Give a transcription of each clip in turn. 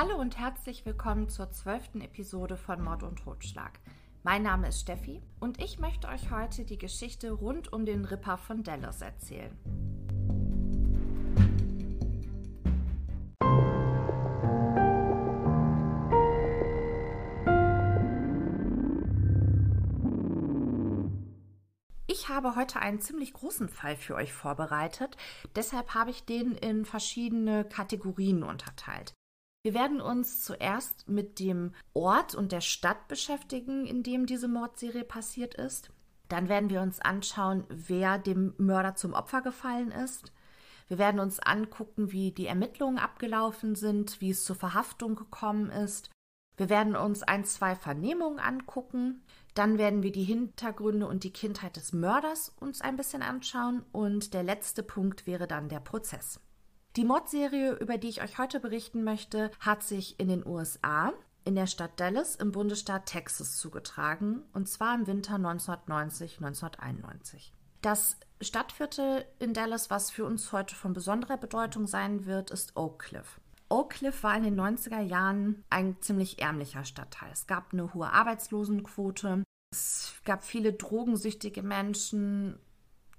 Hallo und herzlich willkommen zur zwölften Episode von Mord und Totschlag. Mein Name ist Steffi und ich möchte euch heute die Geschichte rund um den Ripper von Dallas erzählen. Ich habe heute einen ziemlich großen Fall für euch vorbereitet, deshalb habe ich den in verschiedene Kategorien unterteilt. Wir werden uns zuerst mit dem Ort und der Stadt beschäftigen, in dem diese Mordserie passiert ist. Dann werden wir uns anschauen, wer dem Mörder zum Opfer gefallen ist. Wir werden uns angucken, wie die Ermittlungen abgelaufen sind, wie es zur Verhaftung gekommen ist. Wir werden uns ein, zwei Vernehmungen angucken. Dann werden wir die Hintergründe und die Kindheit des Mörders uns ein bisschen anschauen. Und der letzte Punkt wäre dann der Prozess. Die Mordserie, über die ich euch heute berichten möchte, hat sich in den USA in der Stadt Dallas im Bundesstaat Texas zugetragen, und zwar im Winter 1990-1991. Das Stadtviertel in Dallas, was für uns heute von besonderer Bedeutung sein wird, ist Oak Cliff. Oak Cliff war in den 90er Jahren ein ziemlich ärmlicher Stadtteil. Es gab eine hohe Arbeitslosenquote, es gab viele drogensüchtige Menschen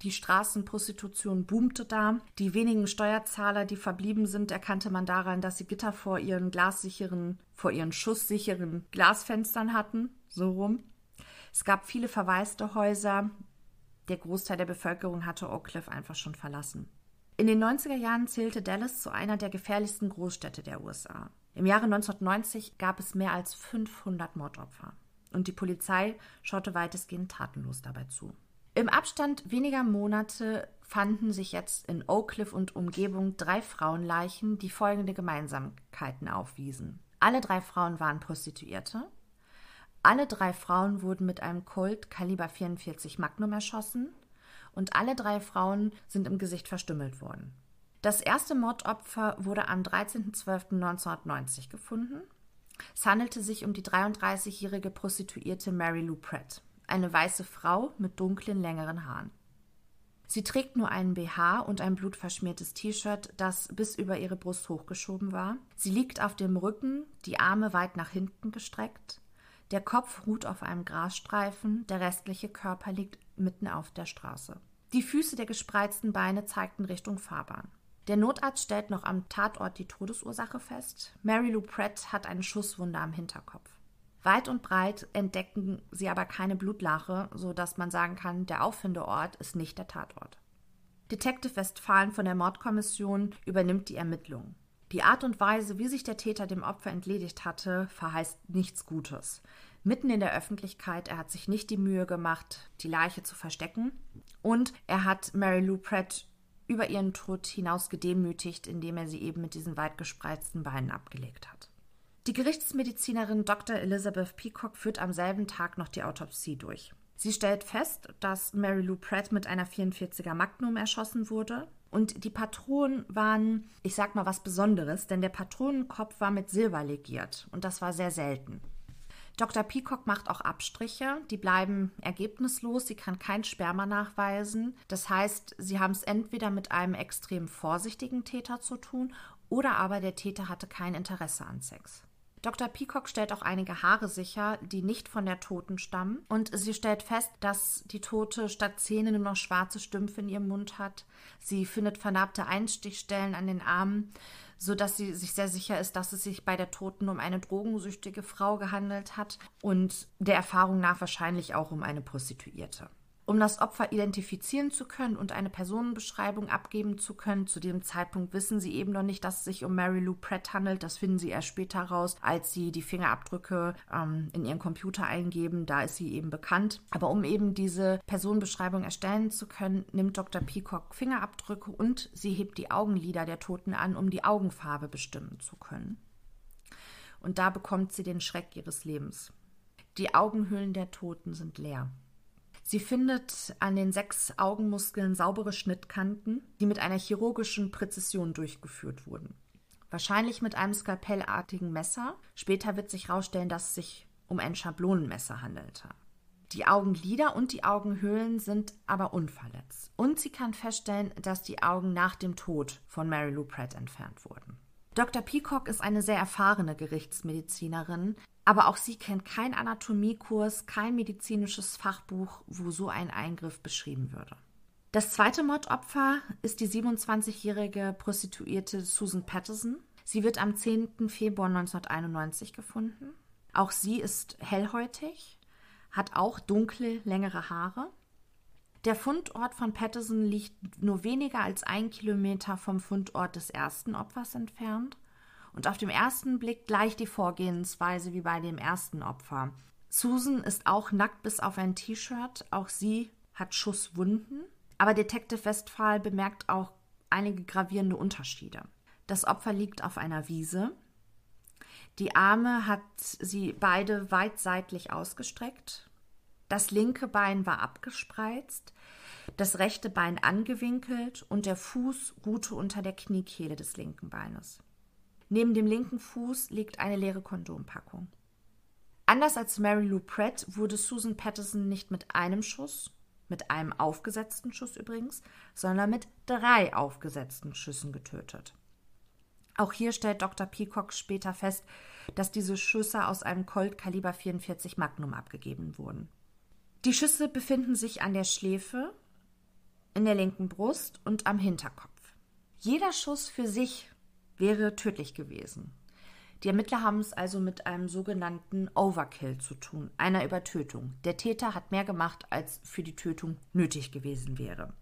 die Straßenprostitution boomte da. Die wenigen Steuerzahler, die verblieben sind, erkannte man daran, dass sie Gitter vor ihren glassicheren, vor ihren schusssicheren Glasfenstern hatten. So rum. Es gab viele verwaiste Häuser. Der Großteil der Bevölkerung hatte Oak Cliff einfach schon verlassen. In den 90er Jahren zählte Dallas zu einer der gefährlichsten Großstädte der USA. Im Jahre 1990 gab es mehr als 500 Mordopfer. Und die Polizei schaute weitestgehend tatenlos dabei zu. Im Abstand weniger Monate fanden sich jetzt in Oak Cliff und Umgebung drei Frauenleichen, die folgende Gemeinsamkeiten aufwiesen. Alle drei Frauen waren Prostituierte. Alle drei Frauen wurden mit einem Colt Kaliber 44 Magnum erschossen und alle drei Frauen sind im Gesicht verstümmelt worden. Das erste Mordopfer wurde am 13.12.1990 gefunden. Es handelte sich um die 33-jährige Prostituierte Mary Lou Pratt eine weiße Frau mit dunklen, längeren Haaren. Sie trägt nur einen BH und ein blutverschmiertes T-Shirt, das bis über ihre Brust hochgeschoben war. Sie liegt auf dem Rücken, die Arme weit nach hinten gestreckt. Der Kopf ruht auf einem Grasstreifen, der restliche Körper liegt mitten auf der Straße. Die Füße der gespreizten Beine zeigten Richtung Fahrbahn. Der Notarzt stellt noch am Tatort die Todesursache fest. Mary Lou Pratt hat eine Schusswunde am Hinterkopf. Weit und breit entdecken sie aber keine Blutlache, sodass man sagen kann, der Auffindeort ist nicht der Tatort. Detective Westphalen von der Mordkommission übernimmt die Ermittlungen. Die Art und Weise, wie sich der Täter dem Opfer entledigt hatte, verheißt nichts Gutes. Mitten in der Öffentlichkeit, er hat sich nicht die Mühe gemacht, die Leiche zu verstecken. Und er hat Mary Lou Pratt über ihren Tod hinaus gedemütigt, indem er sie eben mit diesen weit gespreizten Beinen abgelegt hat. Die Gerichtsmedizinerin Dr. Elizabeth Peacock führt am selben Tag noch die Autopsie durch. Sie stellt fest, dass Mary Lou Pratt mit einer 44er Magnum erschossen wurde. Und die Patronen waren, ich sag mal, was Besonderes, denn der Patronenkopf war mit Silber legiert und das war sehr selten. Dr. Peacock macht auch Abstriche, die bleiben ergebnislos, sie kann kein Sperma nachweisen. Das heißt, sie haben es entweder mit einem extrem vorsichtigen Täter zu tun oder aber der Täter hatte kein Interesse an Sex. Dr. Peacock stellt auch einige Haare sicher, die nicht von der Toten stammen. Und sie stellt fest, dass die Tote statt Zähne nur noch schwarze Stümpfe in ihrem Mund hat. Sie findet vernarbte Einstichstellen an den Armen, sodass sie sich sehr sicher ist, dass es sich bei der Toten um eine drogensüchtige Frau gehandelt hat und der Erfahrung nach wahrscheinlich auch um eine Prostituierte. Um das Opfer identifizieren zu können und eine Personenbeschreibung abgeben zu können, zu dem Zeitpunkt wissen sie eben noch nicht, dass es sich um Mary Lou Pratt handelt. Das finden sie erst später raus, als sie die Fingerabdrücke ähm, in ihren Computer eingeben. Da ist sie eben bekannt. Aber um eben diese Personenbeschreibung erstellen zu können, nimmt Dr. Peacock Fingerabdrücke und sie hebt die Augenlider der Toten an, um die Augenfarbe bestimmen zu können. Und da bekommt sie den Schreck ihres Lebens. Die Augenhöhlen der Toten sind leer. Sie findet an den sechs Augenmuskeln saubere Schnittkanten, die mit einer chirurgischen Präzision durchgeführt wurden. Wahrscheinlich mit einem skalpellartigen Messer. Später wird sich herausstellen, dass es sich um ein Schablonenmesser handelte. Die Augenlider und die Augenhöhlen sind aber unverletzt. Und sie kann feststellen, dass die Augen nach dem Tod von Mary Lou Pratt entfernt wurden. Dr. Peacock ist eine sehr erfahrene Gerichtsmedizinerin, aber auch sie kennt keinen Anatomiekurs, kein medizinisches Fachbuch, wo so ein Eingriff beschrieben würde. Das zweite Mordopfer ist die 27-jährige Prostituierte Susan Patterson. Sie wird am 10. Februar 1991 gefunden. Auch sie ist hellhäutig, hat auch dunkle, längere Haare. Der Fundort von Patterson liegt nur weniger als ein Kilometer vom Fundort des ersten Opfers entfernt und auf dem ersten Blick gleich die Vorgehensweise wie bei dem ersten Opfer. Susan ist auch nackt bis auf ein T-Shirt, auch sie hat Schusswunden, aber Detective Westphal bemerkt auch einige gravierende Unterschiede. Das Opfer liegt auf einer Wiese. Die Arme hat sie beide weit seitlich ausgestreckt. Das linke Bein war abgespreizt, das rechte Bein angewinkelt und der Fuß ruhte unter der Kniekehle des linken Beines. Neben dem linken Fuß liegt eine leere Kondompackung. Anders als Mary Lou Pratt wurde Susan Patterson nicht mit einem Schuss, mit einem aufgesetzten Schuss übrigens, sondern mit drei aufgesetzten Schüssen getötet. Auch hier stellt Dr. Peacock später fest, dass diese Schüsse aus einem Colt Kaliber 44 Magnum abgegeben wurden. Die Schüsse befinden sich an der Schläfe, in der linken Brust und am Hinterkopf. Jeder Schuss für sich wäre tödlich gewesen. Die Ermittler haben es also mit einem sogenannten Overkill zu tun, einer Übertötung. Der Täter hat mehr gemacht, als für die Tötung nötig gewesen wäre.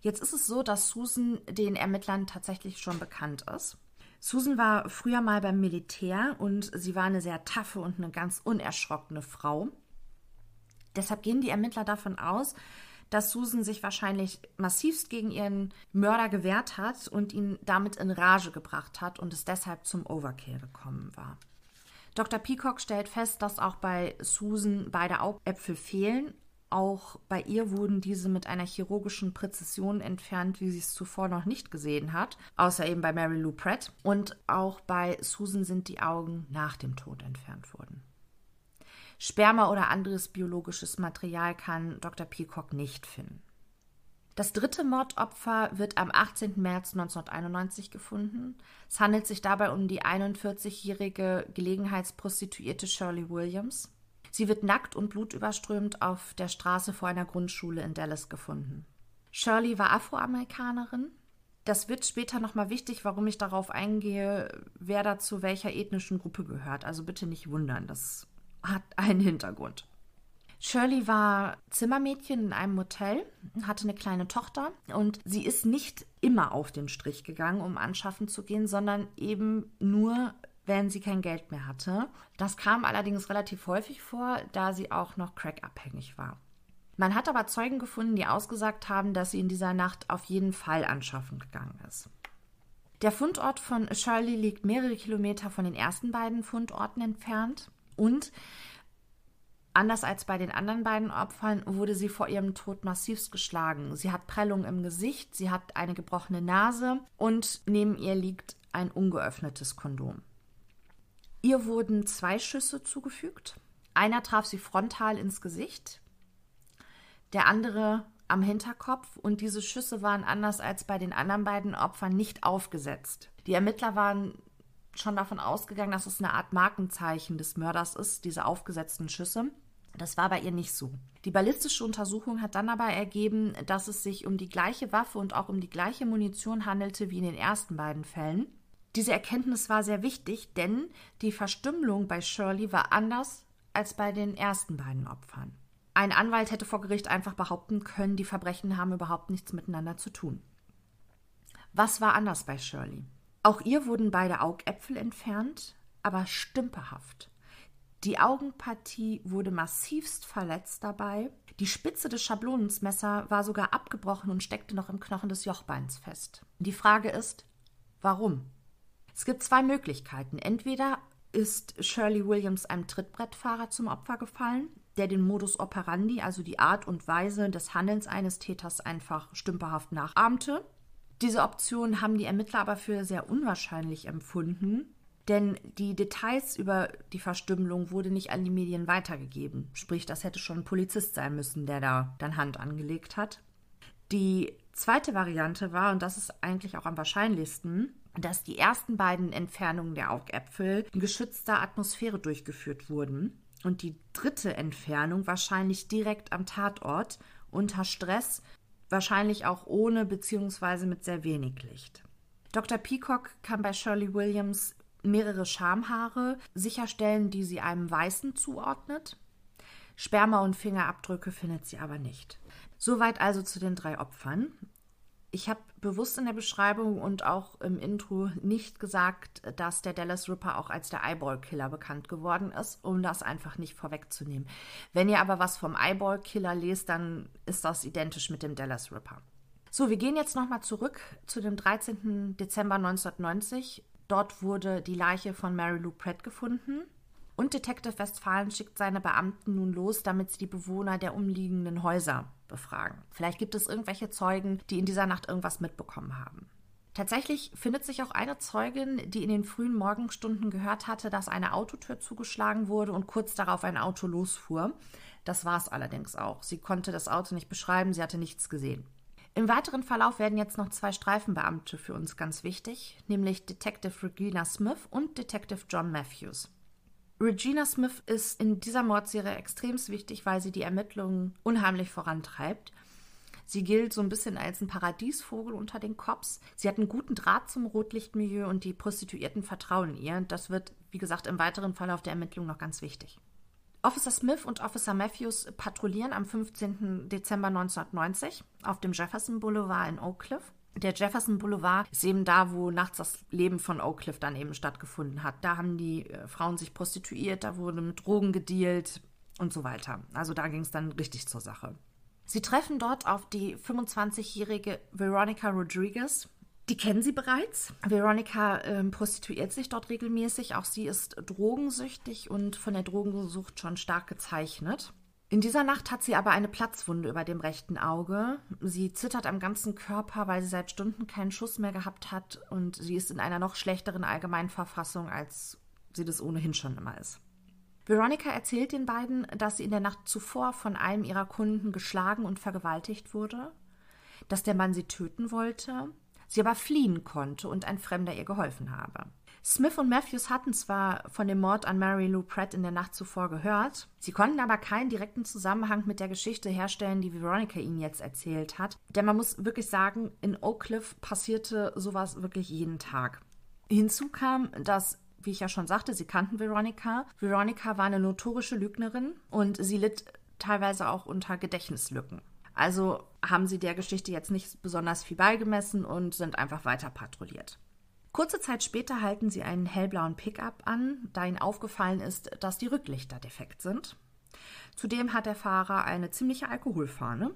Jetzt ist es so, dass Susan den Ermittlern tatsächlich schon bekannt ist. Susan war früher mal beim Militär und sie war eine sehr taffe und eine ganz unerschrockene Frau. Deshalb gehen die Ermittler davon aus, dass Susan sich wahrscheinlich massivst gegen ihren Mörder gewehrt hat und ihn damit in Rage gebracht hat und es deshalb zum Overkill gekommen war. Dr. Peacock stellt fest, dass auch bei Susan beide Augäpfel fehlen. Auch bei ihr wurden diese mit einer chirurgischen Präzision entfernt, wie sie es zuvor noch nicht gesehen hat, außer eben bei Mary Lou Pratt. Und auch bei Susan sind die Augen nach dem Tod entfernt worden. Sperma oder anderes biologisches Material kann Dr. Peacock nicht finden. Das dritte Mordopfer wird am 18. März 1991 gefunden. Es handelt sich dabei um die 41-jährige Gelegenheitsprostituierte Shirley Williams. Sie wird nackt und blutüberströmt auf der Straße vor einer Grundschule in Dallas gefunden. Shirley war Afroamerikanerin. Das wird später nochmal wichtig, warum ich darauf eingehe, wer da zu welcher ethnischen Gruppe gehört. Also bitte nicht wundern, das hat einen Hintergrund. Shirley war Zimmermädchen in einem Hotel, hatte eine kleine Tochter und sie ist nicht immer auf den Strich gegangen, um anschaffen zu gehen, sondern eben nur, wenn sie kein Geld mehr hatte. Das kam allerdings relativ häufig vor, da sie auch noch crackabhängig war. Man hat aber Zeugen gefunden, die ausgesagt haben, dass sie in dieser Nacht auf jeden Fall anschaffen gegangen ist. Der Fundort von Shirley liegt mehrere Kilometer von den ersten beiden Fundorten entfernt. Und anders als bei den anderen beiden Opfern wurde sie vor ihrem Tod massivst geschlagen. Sie hat Prellungen im Gesicht, sie hat eine gebrochene Nase und neben ihr liegt ein ungeöffnetes Kondom. Ihr wurden zwei Schüsse zugefügt. Einer traf sie frontal ins Gesicht, der andere am Hinterkopf und diese Schüsse waren anders als bei den anderen beiden Opfern nicht aufgesetzt. Die Ermittler waren schon davon ausgegangen, dass es eine Art Markenzeichen des Mörders ist, diese aufgesetzten Schüsse. Das war bei ihr nicht so. Die ballistische Untersuchung hat dann aber ergeben, dass es sich um die gleiche Waffe und auch um die gleiche Munition handelte wie in den ersten beiden Fällen. Diese Erkenntnis war sehr wichtig, denn die Verstümmelung bei Shirley war anders als bei den ersten beiden Opfern. Ein Anwalt hätte vor Gericht einfach behaupten können, die Verbrechen haben überhaupt nichts miteinander zu tun. Was war anders bei Shirley? Auch ihr wurden beide Augäpfel entfernt, aber stümperhaft. Die Augenpartie wurde massivst verletzt dabei. Die Spitze des Schablonensmesser war sogar abgebrochen und steckte noch im Knochen des Jochbeins fest. Die Frage ist, warum? Es gibt zwei Möglichkeiten. Entweder ist Shirley Williams einem Trittbrettfahrer zum Opfer gefallen, der den Modus operandi, also die Art und Weise des Handelns eines Täters einfach stümperhaft nachahmte. Diese Option haben die Ermittler aber für sehr unwahrscheinlich empfunden, denn die Details über die Verstümmelung wurde nicht an die Medien weitergegeben. Sprich, das hätte schon ein Polizist sein müssen, der da dann Hand angelegt hat. Die zweite Variante war, und das ist eigentlich auch am wahrscheinlichsten, dass die ersten beiden Entfernungen der Augäpfel in geschützter Atmosphäre durchgeführt wurden und die dritte Entfernung wahrscheinlich direkt am Tatort unter Stress, wahrscheinlich auch ohne bzw. mit sehr wenig Licht. Dr. Peacock kann bei Shirley Williams mehrere Schamhaare sicherstellen, die sie einem Weißen zuordnet. Sperma und Fingerabdrücke findet sie aber nicht. Soweit also zu den drei Opfern. Ich habe bewusst in der Beschreibung und auch im Intro nicht gesagt, dass der Dallas Ripper auch als der Eyeball-Killer bekannt geworden ist, um das einfach nicht vorwegzunehmen. Wenn ihr aber was vom Eyeball-Killer lest, dann ist das identisch mit dem Dallas Ripper. So, wir gehen jetzt nochmal zurück zu dem 13. Dezember 1990. Dort wurde die Leiche von Mary Lou Pratt gefunden. Und Detective Westfalen schickt seine Beamten nun los, damit sie die Bewohner der umliegenden Häuser befragen. Vielleicht gibt es irgendwelche Zeugen, die in dieser Nacht irgendwas mitbekommen haben. Tatsächlich findet sich auch eine Zeugin, die in den frühen Morgenstunden gehört hatte, dass eine Autotür zugeschlagen wurde und kurz darauf ein Auto losfuhr. Das war es allerdings auch. Sie konnte das Auto nicht beschreiben, sie hatte nichts gesehen. Im weiteren Verlauf werden jetzt noch zwei Streifenbeamte für uns ganz wichtig, nämlich Detective Regina Smith und Detective John Matthews. Regina Smith ist in dieser Mordserie extrem wichtig, weil sie die Ermittlungen unheimlich vorantreibt. Sie gilt so ein bisschen als ein Paradiesvogel unter den Cops. Sie hat einen guten Draht zum Rotlichtmilieu und die Prostituierten vertrauen ihr. Das wird, wie gesagt, im weiteren Verlauf der Ermittlungen noch ganz wichtig. Officer Smith und Officer Matthews patrouillieren am 15. Dezember 1990 auf dem Jefferson Boulevard in Oak Cliff. Der Jefferson Boulevard ist eben da, wo nachts das Leben von Oak Cliff dann eben stattgefunden hat. Da haben die äh, Frauen sich prostituiert, da wurde mit Drogen gedealt und so weiter. Also da ging es dann richtig zur Sache. Sie treffen dort auf die 25-jährige Veronica Rodriguez. Die kennen sie bereits. Veronica äh, prostituiert sich dort regelmäßig. Auch sie ist drogensüchtig und von der Drogensucht schon stark gezeichnet. In dieser Nacht hat sie aber eine Platzwunde über dem rechten Auge. Sie zittert am ganzen Körper, weil sie seit Stunden keinen Schuss mehr gehabt hat und sie ist in einer noch schlechteren Allgemeinverfassung, als sie das ohnehin schon immer ist. Veronica erzählt den beiden, dass sie in der Nacht zuvor von einem ihrer Kunden geschlagen und vergewaltigt wurde, dass der Mann sie töten wollte, sie aber fliehen konnte und ein Fremder ihr geholfen habe. Smith und Matthews hatten zwar von dem Mord an Mary Lou Pratt in der Nacht zuvor gehört, sie konnten aber keinen direkten Zusammenhang mit der Geschichte herstellen, die Veronica ihnen jetzt erzählt hat. Denn man muss wirklich sagen, in Oak Cliff passierte sowas wirklich jeden Tag. Hinzu kam, dass wie ich ja schon sagte, sie kannten Veronica. Veronica war eine notorische Lügnerin und sie litt teilweise auch unter Gedächtnislücken. Also haben sie der Geschichte jetzt nicht besonders viel beigemessen und sind einfach weiter patrouilliert. Kurze Zeit später halten sie einen hellblauen Pickup an, da ihnen aufgefallen ist, dass die Rücklichter defekt sind. Zudem hat der Fahrer eine ziemliche Alkoholfahne.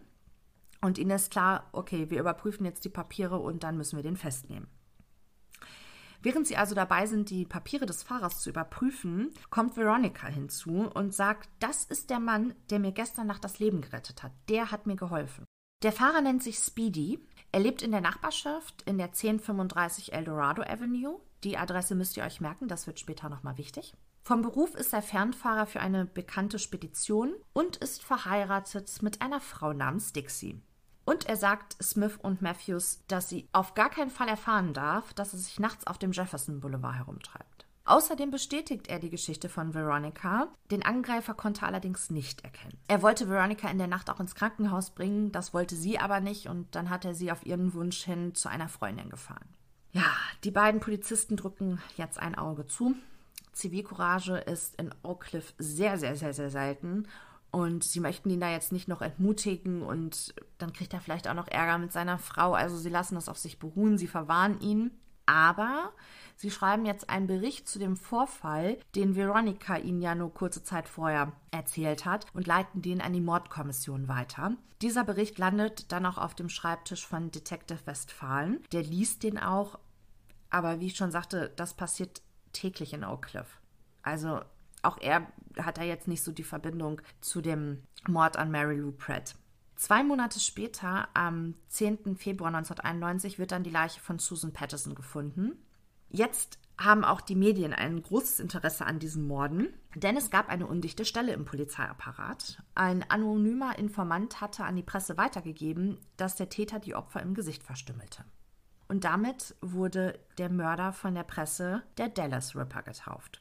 Und ihnen ist klar, okay, wir überprüfen jetzt die Papiere und dann müssen wir den festnehmen. Während sie also dabei sind, die Papiere des Fahrers zu überprüfen, kommt Veronica hinzu und sagt, das ist der Mann, der mir gestern Nacht das Leben gerettet hat. Der hat mir geholfen. Der Fahrer nennt sich Speedy er lebt in der Nachbarschaft in der 1035 Eldorado Avenue. Die Adresse müsst ihr euch merken, das wird später nochmal wichtig. Vom Beruf ist er Fernfahrer für eine bekannte Spedition und ist verheiratet mit einer Frau namens Dixie. Und er sagt Smith und Matthews, dass sie auf gar keinen Fall erfahren darf, dass er sich nachts auf dem Jefferson Boulevard herumtreibt. Außerdem bestätigt er die Geschichte von Veronica. Den Angreifer konnte er allerdings nicht erkennen. Er wollte Veronica in der Nacht auch ins Krankenhaus bringen, das wollte sie aber nicht und dann hat er sie auf ihren Wunsch hin zu einer Freundin gefahren. Ja, die beiden Polizisten drücken jetzt ein Auge zu. Zivilcourage ist in Oak Cliff sehr, sehr, sehr, sehr selten. Und sie möchten ihn da jetzt nicht noch entmutigen und dann kriegt er vielleicht auch noch Ärger mit seiner Frau. Also sie lassen das auf sich beruhen, sie verwarnen ihn. Aber Sie schreiben jetzt einen Bericht zu dem Vorfall, den Veronica Ihnen ja nur kurze Zeit vorher erzählt hat, und leiten den an die Mordkommission weiter. Dieser Bericht landet dann auch auf dem Schreibtisch von Detective Westphalen. Der liest den auch, aber wie ich schon sagte, das passiert täglich in Oak Cliff. Also auch er hat da jetzt nicht so die Verbindung zu dem Mord an Mary Lou Pratt. Zwei Monate später, am 10. Februar 1991, wird dann die Leiche von Susan Patterson gefunden. Jetzt haben auch die Medien ein großes Interesse an diesen Morden, denn es gab eine undichte Stelle im Polizeiapparat. Ein anonymer Informant hatte an die Presse weitergegeben, dass der Täter die Opfer im Gesicht verstümmelte. und damit wurde der Mörder von der Presse der Dallas Ripper getauft.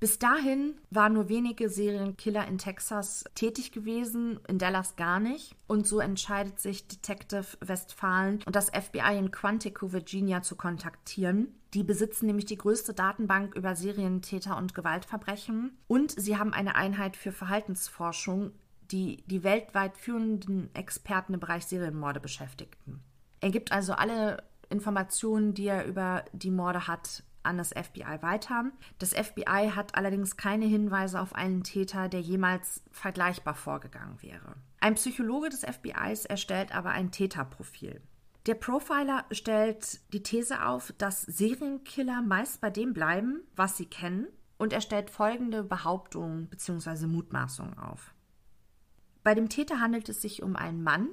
Bis dahin waren nur wenige Serienkiller in Texas tätig gewesen, in Dallas gar nicht. Und so entscheidet sich Detective Westfalen und das FBI in Quantico, Virginia zu kontaktieren. Die besitzen nämlich die größte Datenbank über Serientäter und Gewaltverbrechen. Und sie haben eine Einheit für Verhaltensforschung, die die weltweit führenden Experten im Bereich Serienmorde beschäftigten. Er gibt also alle Informationen, die er über die Morde hat, an das FBI weiter. Das FBI hat allerdings keine Hinweise auf einen Täter, der jemals vergleichbar vorgegangen wäre. Ein Psychologe des FBIs erstellt aber ein Täterprofil. Der Profiler stellt die These auf, dass Serienkiller meist bei dem bleiben, was sie kennen, und er stellt folgende Behauptungen bzw. Mutmaßungen auf. Bei dem Täter handelt es sich um einen Mann,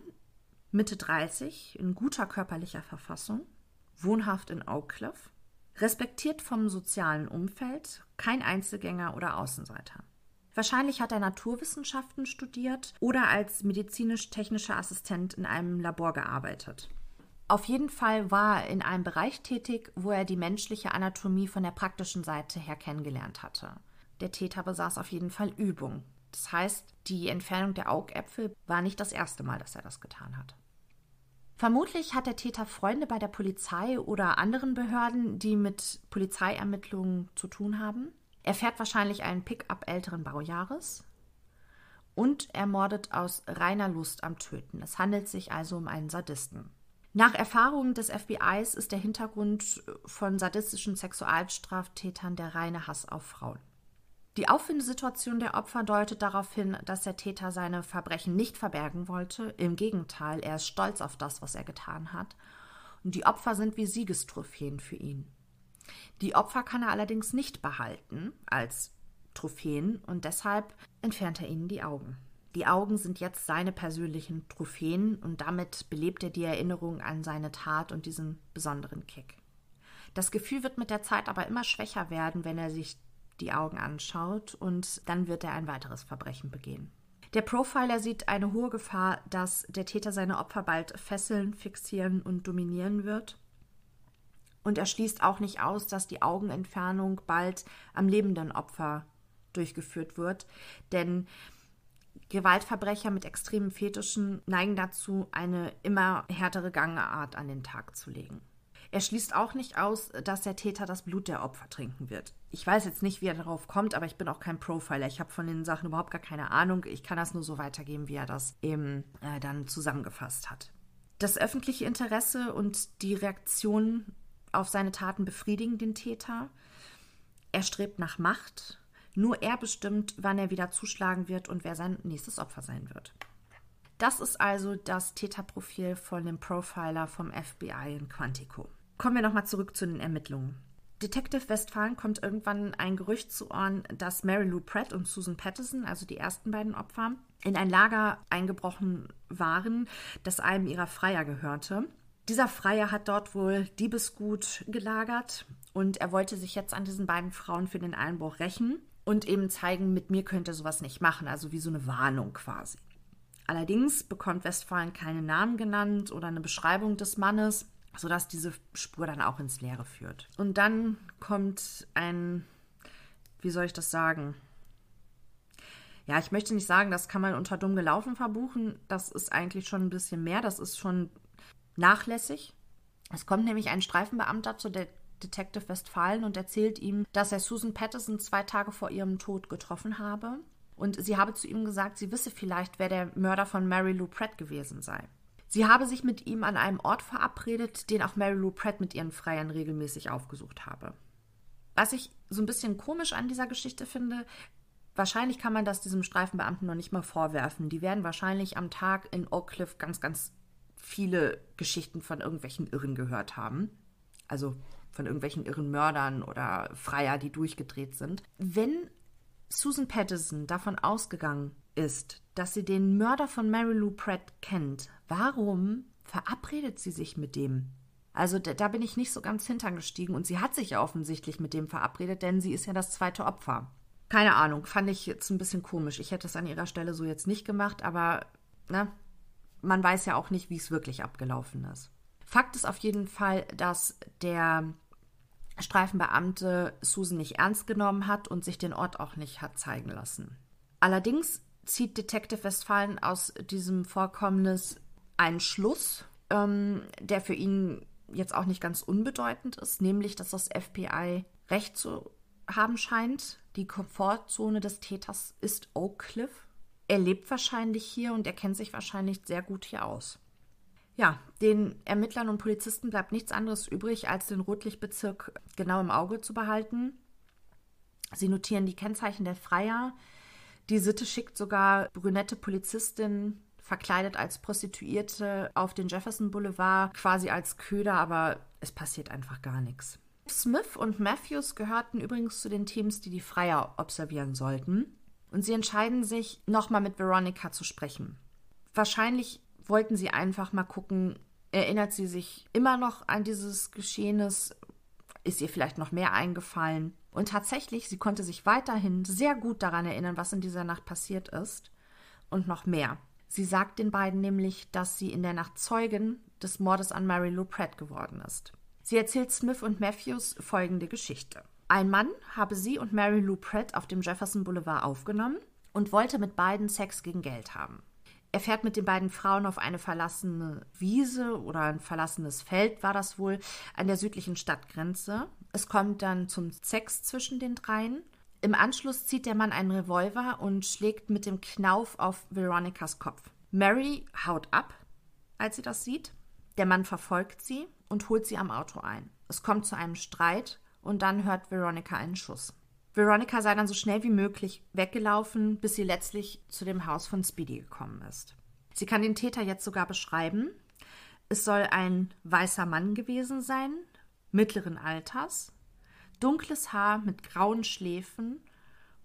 Mitte 30, in guter körperlicher Verfassung, wohnhaft in Oak Cliff, respektiert vom sozialen Umfeld, kein Einzelgänger oder Außenseiter. Wahrscheinlich hat er Naturwissenschaften studiert oder als medizinisch-technischer Assistent in einem Labor gearbeitet. Auf jeden Fall war er in einem Bereich tätig, wo er die menschliche Anatomie von der praktischen Seite her kennengelernt hatte. Der Täter besaß auf jeden Fall Übung. Das heißt, die Entfernung der Augäpfel war nicht das erste Mal, dass er das getan hat. Vermutlich hat der Täter Freunde bei der Polizei oder anderen Behörden, die mit Polizeiermittlungen zu tun haben. Er fährt wahrscheinlich einen Pickup älteren Baujahres und er mordet aus reiner Lust am Töten. Es handelt sich also um einen Sadisten. Nach Erfahrungen des FBIs ist der Hintergrund von sadistischen Sexualstraftätern der reine Hass auf Frauen. Die Auffindesituation der Opfer deutet darauf hin, dass der Täter seine Verbrechen nicht verbergen wollte. Im Gegenteil, er ist stolz auf das, was er getan hat. Und die Opfer sind wie Siegestrophäen für ihn. Die Opfer kann er allerdings nicht behalten als Trophäen und deshalb entfernt er ihnen die Augen. Die Augen sind jetzt seine persönlichen Trophäen und damit belebt er die Erinnerung an seine Tat und diesen besonderen Kick. Das Gefühl wird mit der Zeit aber immer schwächer werden, wenn er sich die Augen anschaut und dann wird er ein weiteres Verbrechen begehen. Der Profiler sieht eine hohe Gefahr, dass der Täter seine Opfer bald fesseln, fixieren und dominieren wird. Und er schließt auch nicht aus, dass die Augenentfernung bald am lebenden Opfer durchgeführt wird, denn Gewaltverbrecher mit extremen Fetischen neigen dazu, eine immer härtere Gangart an den Tag zu legen. Er schließt auch nicht aus, dass der Täter das Blut der Opfer trinken wird. Ich weiß jetzt nicht, wie er darauf kommt, aber ich bin auch kein Profiler. Ich habe von den Sachen überhaupt gar keine Ahnung. Ich kann das nur so weitergeben, wie er das eben äh, dann zusammengefasst hat. Das öffentliche Interesse und die Reaktion auf seine Taten befriedigen den Täter. Er strebt nach Macht. Nur er bestimmt, wann er wieder zuschlagen wird und wer sein nächstes Opfer sein wird. Das ist also das Täterprofil von dem Profiler vom FBI in Quantico. Kommen wir nochmal zurück zu den Ermittlungen. Detective Westphalen kommt irgendwann ein Gerücht zu Ohren, dass Mary Lou Pratt und Susan Patterson, also die ersten beiden Opfer, in ein Lager eingebrochen waren, das einem ihrer Freier gehörte. Dieser Freier hat dort wohl Diebesgut gelagert und er wollte sich jetzt an diesen beiden Frauen für den Einbruch rächen und eben zeigen, mit mir könnte sowas nicht machen, also wie so eine Warnung quasi. Allerdings bekommt Westphalen keine Namen genannt oder eine Beschreibung des Mannes sodass diese Spur dann auch ins Leere führt. Und dann kommt ein, wie soll ich das sagen? Ja, ich möchte nicht sagen, das kann man unter dumm gelaufen verbuchen. Das ist eigentlich schon ein bisschen mehr. Das ist schon nachlässig. Es kommt nämlich ein Streifenbeamter zu der Detective Westfalen und erzählt ihm, dass er Susan Patterson zwei Tage vor ihrem Tod getroffen habe. Und sie habe zu ihm gesagt, sie wisse vielleicht, wer der Mörder von Mary Lou Pratt gewesen sei. Sie habe sich mit ihm an einem Ort verabredet, den auch Mary Lou Pratt mit ihren Freiern regelmäßig aufgesucht habe. Was ich so ein bisschen komisch an dieser Geschichte finde, wahrscheinlich kann man das diesem Streifenbeamten noch nicht mal vorwerfen. Die werden wahrscheinlich am Tag in Oak Cliff ganz, ganz viele Geschichten von irgendwelchen Irren gehört haben. Also von irgendwelchen irren Mördern oder Freier, die durchgedreht sind. Wenn Susan Patterson davon ausgegangen ist, dass sie den Mörder von Mary Lou Pratt kennt, warum verabredet sie sich mit dem? Also da, da bin ich nicht so ganz hintergestiegen und sie hat sich ja offensichtlich mit dem verabredet, denn sie ist ja das zweite Opfer. Keine Ahnung, fand ich jetzt ein bisschen komisch. Ich hätte es an ihrer Stelle so jetzt nicht gemacht, aber ne, man weiß ja auch nicht, wie es wirklich abgelaufen ist. Fakt ist auf jeden Fall, dass der Streifenbeamte Susan nicht ernst genommen hat und sich den Ort auch nicht hat zeigen lassen. Allerdings zieht Detective Westphalen aus diesem Vorkommnis einen Schluss, ähm, der für ihn jetzt auch nicht ganz unbedeutend ist, nämlich dass das FBI recht zu haben scheint. Die Komfortzone des Täters ist Oak Cliff. Er lebt wahrscheinlich hier und er kennt sich wahrscheinlich sehr gut hier aus. Ja, den Ermittlern und Polizisten bleibt nichts anderes übrig, als den Rotlichtbezirk genau im Auge zu behalten. Sie notieren die Kennzeichen der Freier. Die Sitte schickt sogar brünette Polizistinnen verkleidet als Prostituierte auf den Jefferson Boulevard, quasi als Köder, aber es passiert einfach gar nichts. Smith und Matthews gehörten übrigens zu den Teams, die die Freier observieren sollten. Und sie entscheiden sich, nochmal mit Veronica zu sprechen. Wahrscheinlich wollten sie einfach mal gucken, erinnert sie sich immer noch an dieses Geschehnis? Ist ihr vielleicht noch mehr eingefallen? Und tatsächlich, sie konnte sich weiterhin sehr gut daran erinnern, was in dieser Nacht passiert ist. Und noch mehr. Sie sagt den beiden nämlich, dass sie in der Nacht Zeugin des Mordes an Mary Lou Pratt geworden ist. Sie erzählt Smith und Matthews folgende Geschichte. Ein Mann habe sie und Mary Lou Pratt auf dem Jefferson Boulevard aufgenommen und wollte mit beiden Sex gegen Geld haben. Er fährt mit den beiden Frauen auf eine verlassene Wiese oder ein verlassenes Feld war das wohl an der südlichen Stadtgrenze. Es kommt dann zum Sex zwischen den dreien im Anschluss zieht der Mann einen Revolver und schlägt mit dem Knauf auf Veronicas Kopf. Mary haut ab, als sie das sieht. Der Mann verfolgt sie und holt sie am Auto ein. Es kommt zu einem Streit und dann hört Veronica einen Schuss. Veronica sei dann so schnell wie möglich weggelaufen, bis sie letztlich zu dem Haus von Speedy gekommen ist. Sie kann den Täter jetzt sogar beschreiben. Es soll ein weißer Mann gewesen sein, mittleren Alters, dunkles Haar mit grauen Schläfen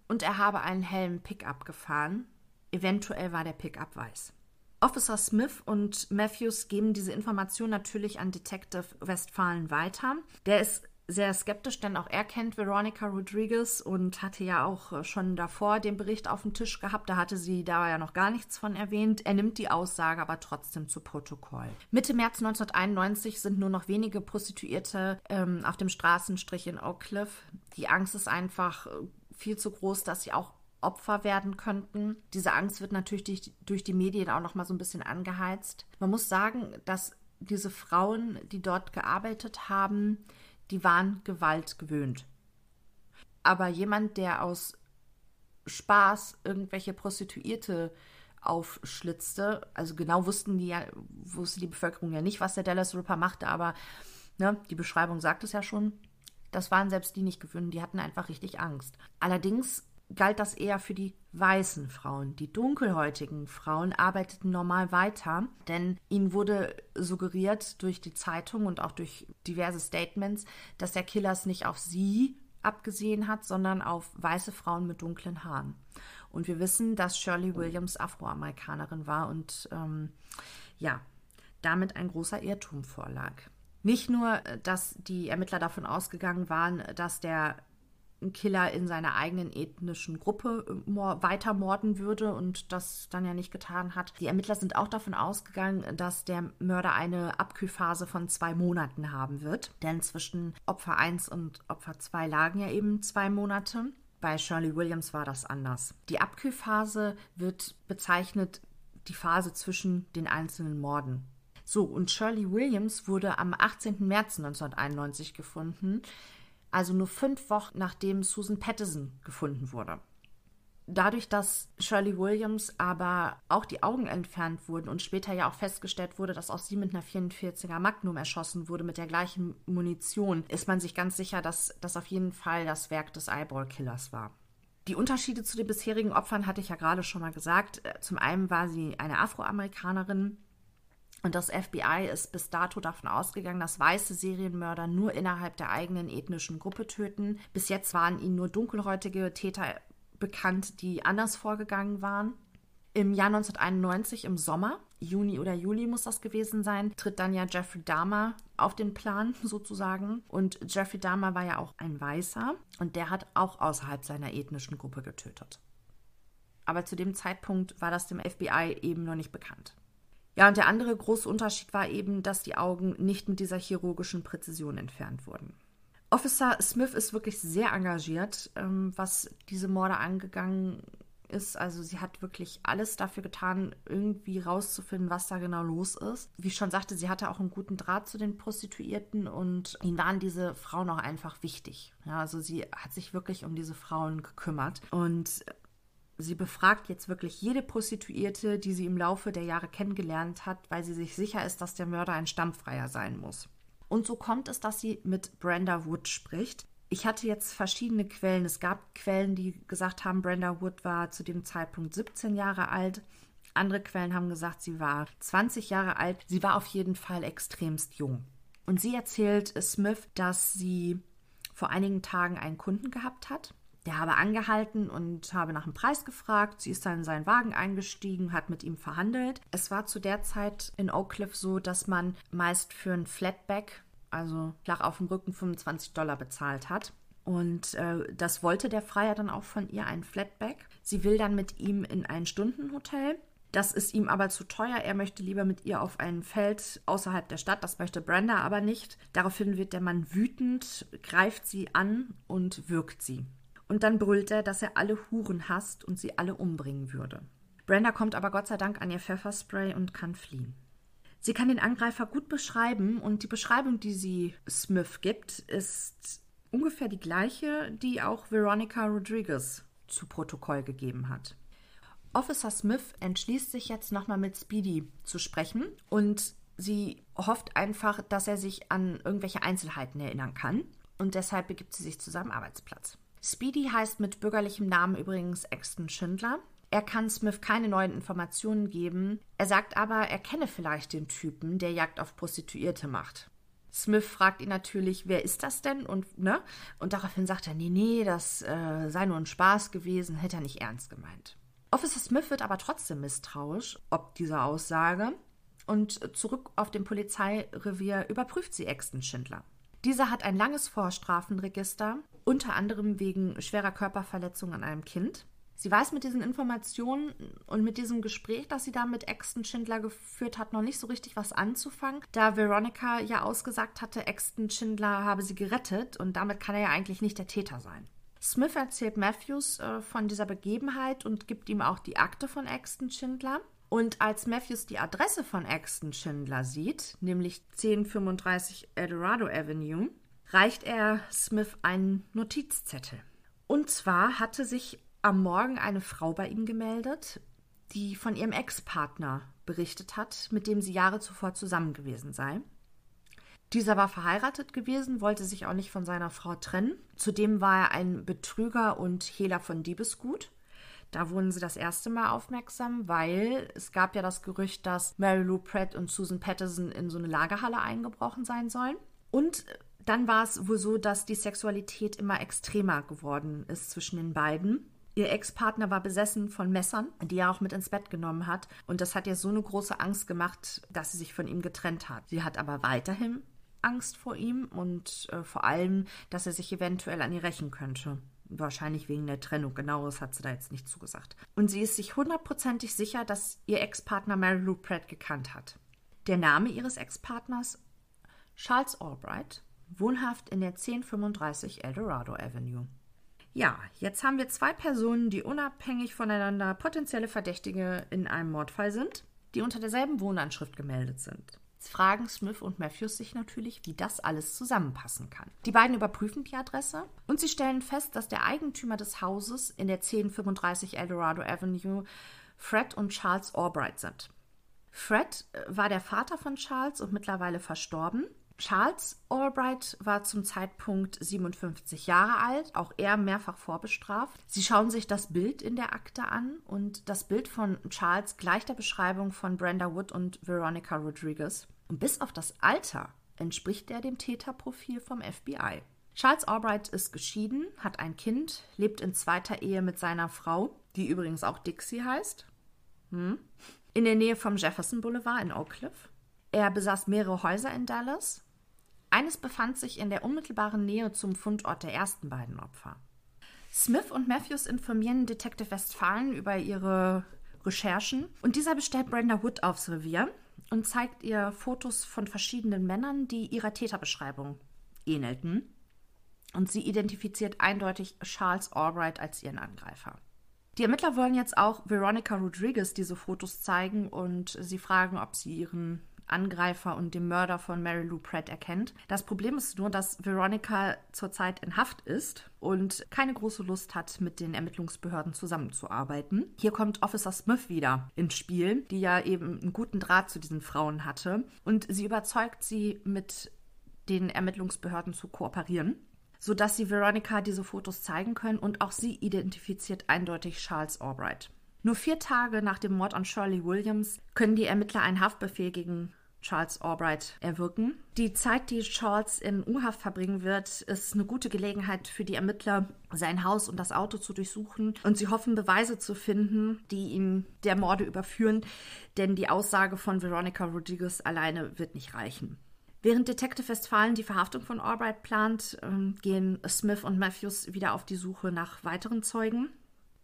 und er habe einen hellen Pickup gefahren. Eventuell war der Pickup weiß. Officer Smith und Matthews geben diese Information natürlich an Detective Westphalen weiter. Der ist sehr skeptisch, denn auch er kennt Veronica Rodriguez und hatte ja auch äh, schon davor den Bericht auf dem Tisch gehabt. Da hatte sie da ja noch gar nichts von erwähnt. Er nimmt die Aussage aber trotzdem zu Protokoll. Mitte März 1991 sind nur noch wenige Prostituierte ähm, auf dem Straßenstrich in Oak Cliff. Die Angst ist einfach äh, viel zu groß, dass sie auch Opfer werden könnten. Diese Angst wird natürlich durch, durch die Medien auch noch mal so ein bisschen angeheizt. Man muss sagen, dass diese Frauen, die dort gearbeitet haben, die waren Gewalt gewöhnt. Aber jemand, der aus Spaß irgendwelche Prostituierte aufschlitzte, also genau wussten die ja, wusste die Bevölkerung ja nicht, was der Dallas Ripper machte, aber ne, die Beschreibung sagt es ja schon. Das waren selbst die nicht gewöhnt, die hatten einfach richtig Angst. Allerdings galt das eher für die weißen Frauen. Die dunkelhäutigen Frauen arbeiteten normal weiter, denn ihnen wurde suggeriert durch die Zeitung und auch durch diverse Statements, dass der Killer es nicht auf sie abgesehen hat, sondern auf weiße Frauen mit dunklen Haaren. Und wir wissen, dass Shirley Williams Afroamerikanerin war und ähm, ja, damit ein großer Irrtum vorlag. Nicht nur, dass die Ermittler davon ausgegangen waren, dass der ein Killer in seiner eigenen ethnischen Gruppe äh, weiter morden würde und das dann ja nicht getan hat. Die Ermittler sind auch davon ausgegangen, dass der Mörder eine Abkühlphase von zwei Monaten haben wird. Denn zwischen Opfer 1 und Opfer 2 lagen ja eben zwei Monate. Bei Shirley Williams war das anders. Die Abkühlphase wird bezeichnet die Phase zwischen den einzelnen Morden. So, und Shirley Williams wurde am 18. März 1991 gefunden also nur fünf Wochen nachdem Susan Patterson gefunden wurde. Dadurch, dass Shirley Williams aber auch die Augen entfernt wurden und später ja auch festgestellt wurde, dass auch sie mit einer 44er Magnum erschossen wurde mit der gleichen Munition, ist man sich ganz sicher, dass das auf jeden Fall das Werk des Eyeball-Killers war. Die Unterschiede zu den bisherigen Opfern hatte ich ja gerade schon mal gesagt. Zum einen war sie eine Afroamerikanerin, und das FBI ist bis dato davon ausgegangen, dass weiße Serienmörder nur innerhalb der eigenen ethnischen Gruppe töten. Bis jetzt waren ihnen nur dunkelhäutige Täter bekannt, die anders vorgegangen waren. Im Jahr 1991, im Sommer, Juni oder Juli muss das gewesen sein, tritt dann ja Jeffrey Dahmer auf den Plan sozusagen. Und Jeffrey Dahmer war ja auch ein Weißer und der hat auch außerhalb seiner ethnischen Gruppe getötet. Aber zu dem Zeitpunkt war das dem FBI eben noch nicht bekannt. Ja, und der andere große Unterschied war eben, dass die Augen nicht mit dieser chirurgischen Präzision entfernt wurden. Officer Smith ist wirklich sehr engagiert, ähm, was diese Morde angegangen ist. Also sie hat wirklich alles dafür getan, irgendwie rauszufinden, was da genau los ist. Wie ich schon sagte, sie hatte auch einen guten Draht zu den Prostituierten und ihnen waren diese Frauen auch einfach wichtig. Ja, also sie hat sich wirklich um diese Frauen gekümmert und sie befragt jetzt wirklich jede Prostituierte, die sie im Laufe der Jahre kennengelernt hat, weil sie sich sicher ist, dass der Mörder ein Stammfreier sein muss. Und so kommt es, dass sie mit Brenda Wood spricht. Ich hatte jetzt verschiedene Quellen. Es gab Quellen, die gesagt haben, Brenda Wood war zu dem Zeitpunkt 17 Jahre alt. Andere Quellen haben gesagt, sie war 20 Jahre alt. Sie war auf jeden Fall extremst jung. Und sie erzählt Smith, dass sie vor einigen Tagen einen Kunden gehabt hat der habe angehalten und habe nach dem Preis gefragt. Sie ist dann in seinen Wagen eingestiegen, hat mit ihm verhandelt. Es war zu der Zeit in Oak Cliff so, dass man meist für ein Flatback, also flach auf dem Rücken, 25 Dollar bezahlt hat. Und äh, das wollte der Freier dann auch von ihr, ein Flatback. Sie will dann mit ihm in ein Stundenhotel. Das ist ihm aber zu teuer. Er möchte lieber mit ihr auf ein Feld außerhalb der Stadt. Das möchte Brenda aber nicht. Daraufhin wird der Mann wütend, greift sie an und wirkt sie. Und dann brüllt er, dass er alle Huren hasst und sie alle umbringen würde. Brenda kommt aber Gott sei Dank an ihr Pfefferspray und kann fliehen. Sie kann den Angreifer gut beschreiben und die Beschreibung, die sie Smith gibt, ist ungefähr die gleiche, die auch Veronica Rodriguez zu Protokoll gegeben hat. Officer Smith entschließt sich jetzt nochmal mit Speedy zu sprechen und sie hofft einfach, dass er sich an irgendwelche Einzelheiten erinnern kann und deshalb begibt sie sich zu seinem Arbeitsplatz. Speedy heißt mit bürgerlichem Namen übrigens Exton Schindler. Er kann Smith keine neuen Informationen geben. Er sagt aber, er kenne vielleicht den Typen, der Jagd auf Prostituierte macht. Smith fragt ihn natürlich, wer ist das denn? Und, ne? und daraufhin sagt er, nee, nee, das äh, sei nur ein Spaß gewesen, hätte er nicht ernst gemeint. Officer Smith wird aber trotzdem misstrauisch, ob dieser Aussage. Und zurück auf dem Polizeirevier überprüft sie Exton Schindler. Dieser hat ein langes Vorstrafenregister unter anderem wegen schwerer Körperverletzung an einem Kind. Sie weiß mit diesen Informationen und mit diesem Gespräch, das sie da mit Exton Schindler geführt hat, noch nicht so richtig was anzufangen, da Veronica ja ausgesagt hatte, Exton Schindler habe sie gerettet und damit kann er ja eigentlich nicht der Täter sein. Smith erzählt Matthews äh, von dieser Begebenheit und gibt ihm auch die Akte von Exton Schindler. Und als Matthews die Adresse von Exton Schindler sieht, nämlich 1035 Eldorado Avenue, reicht er Smith einen Notizzettel. Und zwar hatte sich am Morgen eine Frau bei ihm gemeldet, die von ihrem Ex-Partner berichtet hat, mit dem sie Jahre zuvor zusammen gewesen sei. Dieser war verheiratet gewesen, wollte sich auch nicht von seiner Frau trennen. Zudem war er ein Betrüger und Hehler von Diebesgut. Da wurden sie das erste Mal aufmerksam, weil es gab ja das Gerücht, dass Mary Lou Pratt und Susan Patterson in so eine Lagerhalle eingebrochen sein sollen. Und dann war es wohl so, dass die Sexualität immer extremer geworden ist zwischen den beiden. Ihr Ex-Partner war besessen von Messern, die er auch mit ins Bett genommen hat. Und das hat ihr so eine große Angst gemacht, dass sie sich von ihm getrennt hat. Sie hat aber weiterhin Angst vor ihm und äh, vor allem, dass er sich eventuell an ihr rächen könnte. Wahrscheinlich wegen der Trennung. Genaueres hat sie da jetzt nicht zugesagt. Und sie ist sich hundertprozentig sicher, dass ihr Ex-Partner Mary Lou Pratt gekannt hat. Der Name ihres Ex-Partners? Charles Albright wohnhaft in der 1035 Eldorado Avenue. Ja, jetzt haben wir zwei Personen, die unabhängig voneinander potenzielle Verdächtige in einem Mordfall sind, die unter derselben Wohnanschrift gemeldet sind. Jetzt fragen Smith und Matthews sich natürlich, wie das alles zusammenpassen kann. Die beiden überprüfen die Adresse und sie stellen fest, dass der Eigentümer des Hauses in der 1035 Eldorado Avenue Fred und Charles Albright sind. Fred äh, war der Vater von Charles und mittlerweile verstorben. Charles Albright war zum Zeitpunkt 57 Jahre alt, auch er mehrfach vorbestraft. Sie schauen sich das Bild in der Akte an und das Bild von Charles gleicht der Beschreibung von Brenda Wood und Veronica Rodriguez. Und bis auf das Alter entspricht er dem Täterprofil vom FBI. Charles Albright ist geschieden, hat ein Kind, lebt in zweiter Ehe mit seiner Frau, die übrigens auch Dixie heißt, hm. in der Nähe vom Jefferson Boulevard in Oak Cliff. Er besaß mehrere Häuser in Dallas, eines befand sich in der unmittelbaren Nähe zum Fundort der ersten beiden Opfer. Smith und Matthews informieren Detective Westphalen über ihre Recherchen und dieser bestellt Brenda Wood aufs Revier. und zeigt ihr Fotos von verschiedenen Männern, die ihrer Täterbeschreibung ähnelten. Und sie identifiziert eindeutig Charles Albright als ihren Angreifer. Die Ermittler wollen jetzt auch Veronica Rodriguez diese Fotos zeigen und sie fragen, ob sie ihren Angreifer und den Mörder von Mary Lou Pratt erkennt. Das Problem ist nur, dass Veronica zurzeit in Haft ist und keine große Lust hat, mit den Ermittlungsbehörden zusammenzuarbeiten. Hier kommt Officer Smith wieder ins Spiel, die ja eben einen guten Draht zu diesen Frauen hatte. Und sie überzeugt sie, mit den Ermittlungsbehörden zu kooperieren sodass sie Veronica diese Fotos zeigen können und auch sie identifiziert eindeutig Charles Albright. Nur vier Tage nach dem Mord an Shirley Williams können die Ermittler einen Haftbefehl gegen Charles Albright erwirken. Die Zeit, die Charles in U-Haft verbringen wird, ist eine gute Gelegenheit für die Ermittler, sein Haus und das Auto zu durchsuchen. Und sie hoffen, Beweise zu finden, die ihn der Morde überführen, denn die Aussage von Veronica Rodriguez alleine wird nicht reichen. Während Detective Westfalen die Verhaftung von Albright plant, ähm, gehen Smith und Matthews wieder auf die Suche nach weiteren Zeugen.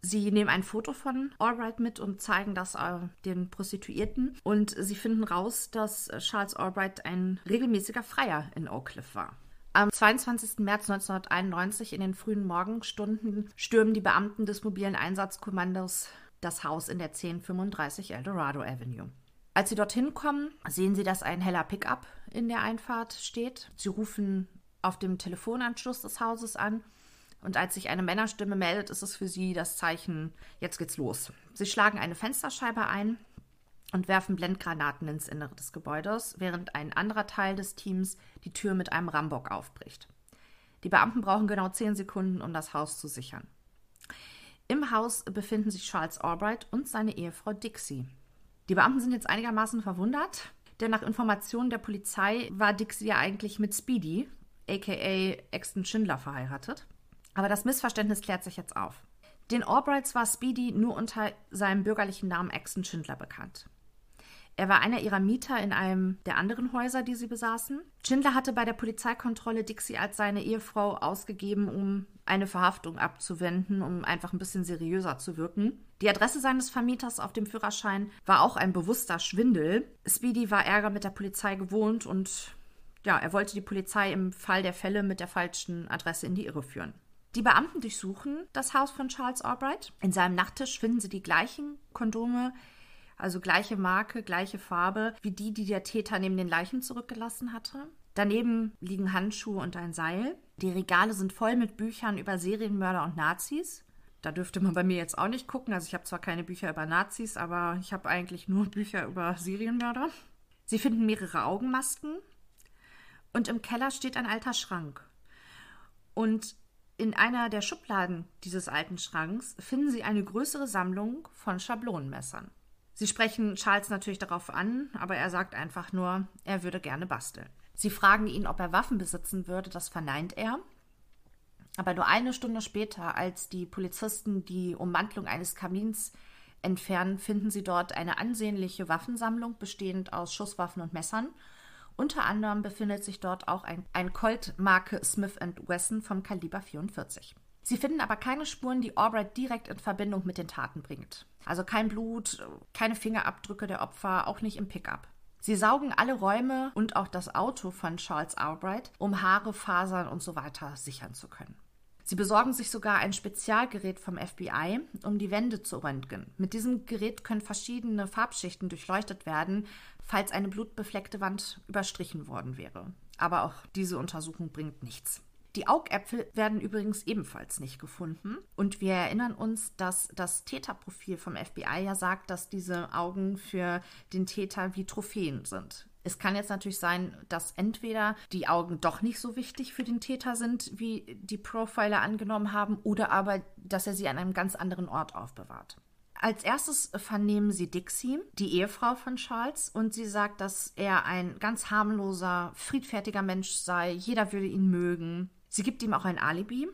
Sie nehmen ein Foto von Albright mit und zeigen das äh, den Prostituierten. Und sie finden raus, dass Charles Albright ein regelmäßiger Freier in Oak Cliff war. Am 22. März 1991 in den frühen Morgenstunden stürmen die Beamten des mobilen Einsatzkommandos das Haus in der 1035 Eldorado Avenue. Als sie dorthin kommen, sehen sie, dass ein heller Pickup in der Einfahrt steht. Sie rufen auf dem Telefonanschluss des Hauses an. Und als sich eine Männerstimme meldet, ist es für sie das Zeichen, jetzt geht's los. Sie schlagen eine Fensterscheibe ein und werfen Blendgranaten ins Innere des Gebäudes, während ein anderer Teil des Teams die Tür mit einem Rambock aufbricht. Die Beamten brauchen genau zehn Sekunden, um das Haus zu sichern. Im Haus befinden sich Charles Albright und seine Ehefrau Dixie. Die Beamten sind jetzt einigermaßen verwundert, denn nach Informationen der Polizei war Dixie ja eigentlich mit Speedy, aka Exton Schindler, verheiratet. Aber das Missverständnis klärt sich jetzt auf. Den Albrights war Speedy nur unter seinem bürgerlichen Namen Exton Schindler bekannt. Er war einer ihrer Mieter in einem der anderen Häuser, die sie besaßen. Schindler hatte bei der Polizeikontrolle Dixie als seine Ehefrau ausgegeben, um eine Verhaftung abzuwenden, um einfach ein bisschen seriöser zu wirken. Die Adresse seines Vermieters auf dem Führerschein war auch ein bewusster Schwindel. Speedy war Ärger mit der Polizei gewohnt und ja, er wollte die Polizei im Fall der Fälle mit der falschen Adresse in die Irre führen. Die Beamten durchsuchen das Haus von Charles Albright. In seinem Nachttisch finden sie die gleichen Kondome, also gleiche Marke, gleiche Farbe, wie die, die der Täter neben den Leichen zurückgelassen hatte. Daneben liegen Handschuhe und ein Seil. Die Regale sind voll mit Büchern über Serienmörder und Nazis. Da dürfte man bei mir jetzt auch nicht gucken. Also ich habe zwar keine Bücher über Nazis, aber ich habe eigentlich nur Bücher über Serienmörder. Sie finden mehrere Augenmasken und im Keller steht ein alter Schrank. Und in einer der Schubladen dieses alten Schranks finden Sie eine größere Sammlung von Schablonenmessern. Sie sprechen Charles natürlich darauf an, aber er sagt einfach nur, er würde gerne basteln. Sie fragen ihn, ob er Waffen besitzen würde, das verneint er. Aber nur eine Stunde später, als die Polizisten die Ummantlung eines Kamins entfernen, finden sie dort eine ansehnliche Waffensammlung bestehend aus Schusswaffen und Messern. Unter anderem befindet sich dort auch ein, ein Colt-Marke Smith Wesson vom Kaliber 44. Sie finden aber keine Spuren, die Albright direkt in Verbindung mit den Taten bringt. Also kein Blut, keine Fingerabdrücke der Opfer, auch nicht im Pickup. Sie saugen alle Räume und auch das Auto von Charles Albright, um Haare, Fasern und so weiter sichern zu können. Sie besorgen sich sogar ein Spezialgerät vom FBI, um die Wände zu röntgen. Mit diesem Gerät können verschiedene Farbschichten durchleuchtet werden, falls eine blutbefleckte Wand überstrichen worden wäre. Aber auch diese Untersuchung bringt nichts. Die Augäpfel werden übrigens ebenfalls nicht gefunden. Und wir erinnern uns, dass das Täterprofil vom FBI ja sagt, dass diese Augen für den Täter wie Trophäen sind. Es kann jetzt natürlich sein, dass entweder die Augen doch nicht so wichtig für den Täter sind, wie die Profiler angenommen haben, oder aber, dass er sie an einem ganz anderen Ort aufbewahrt. Als erstes vernehmen sie Dixie, die Ehefrau von Charles, und sie sagt, dass er ein ganz harmloser, friedfertiger Mensch sei, jeder würde ihn mögen. Sie gibt ihm auch ein Alibi.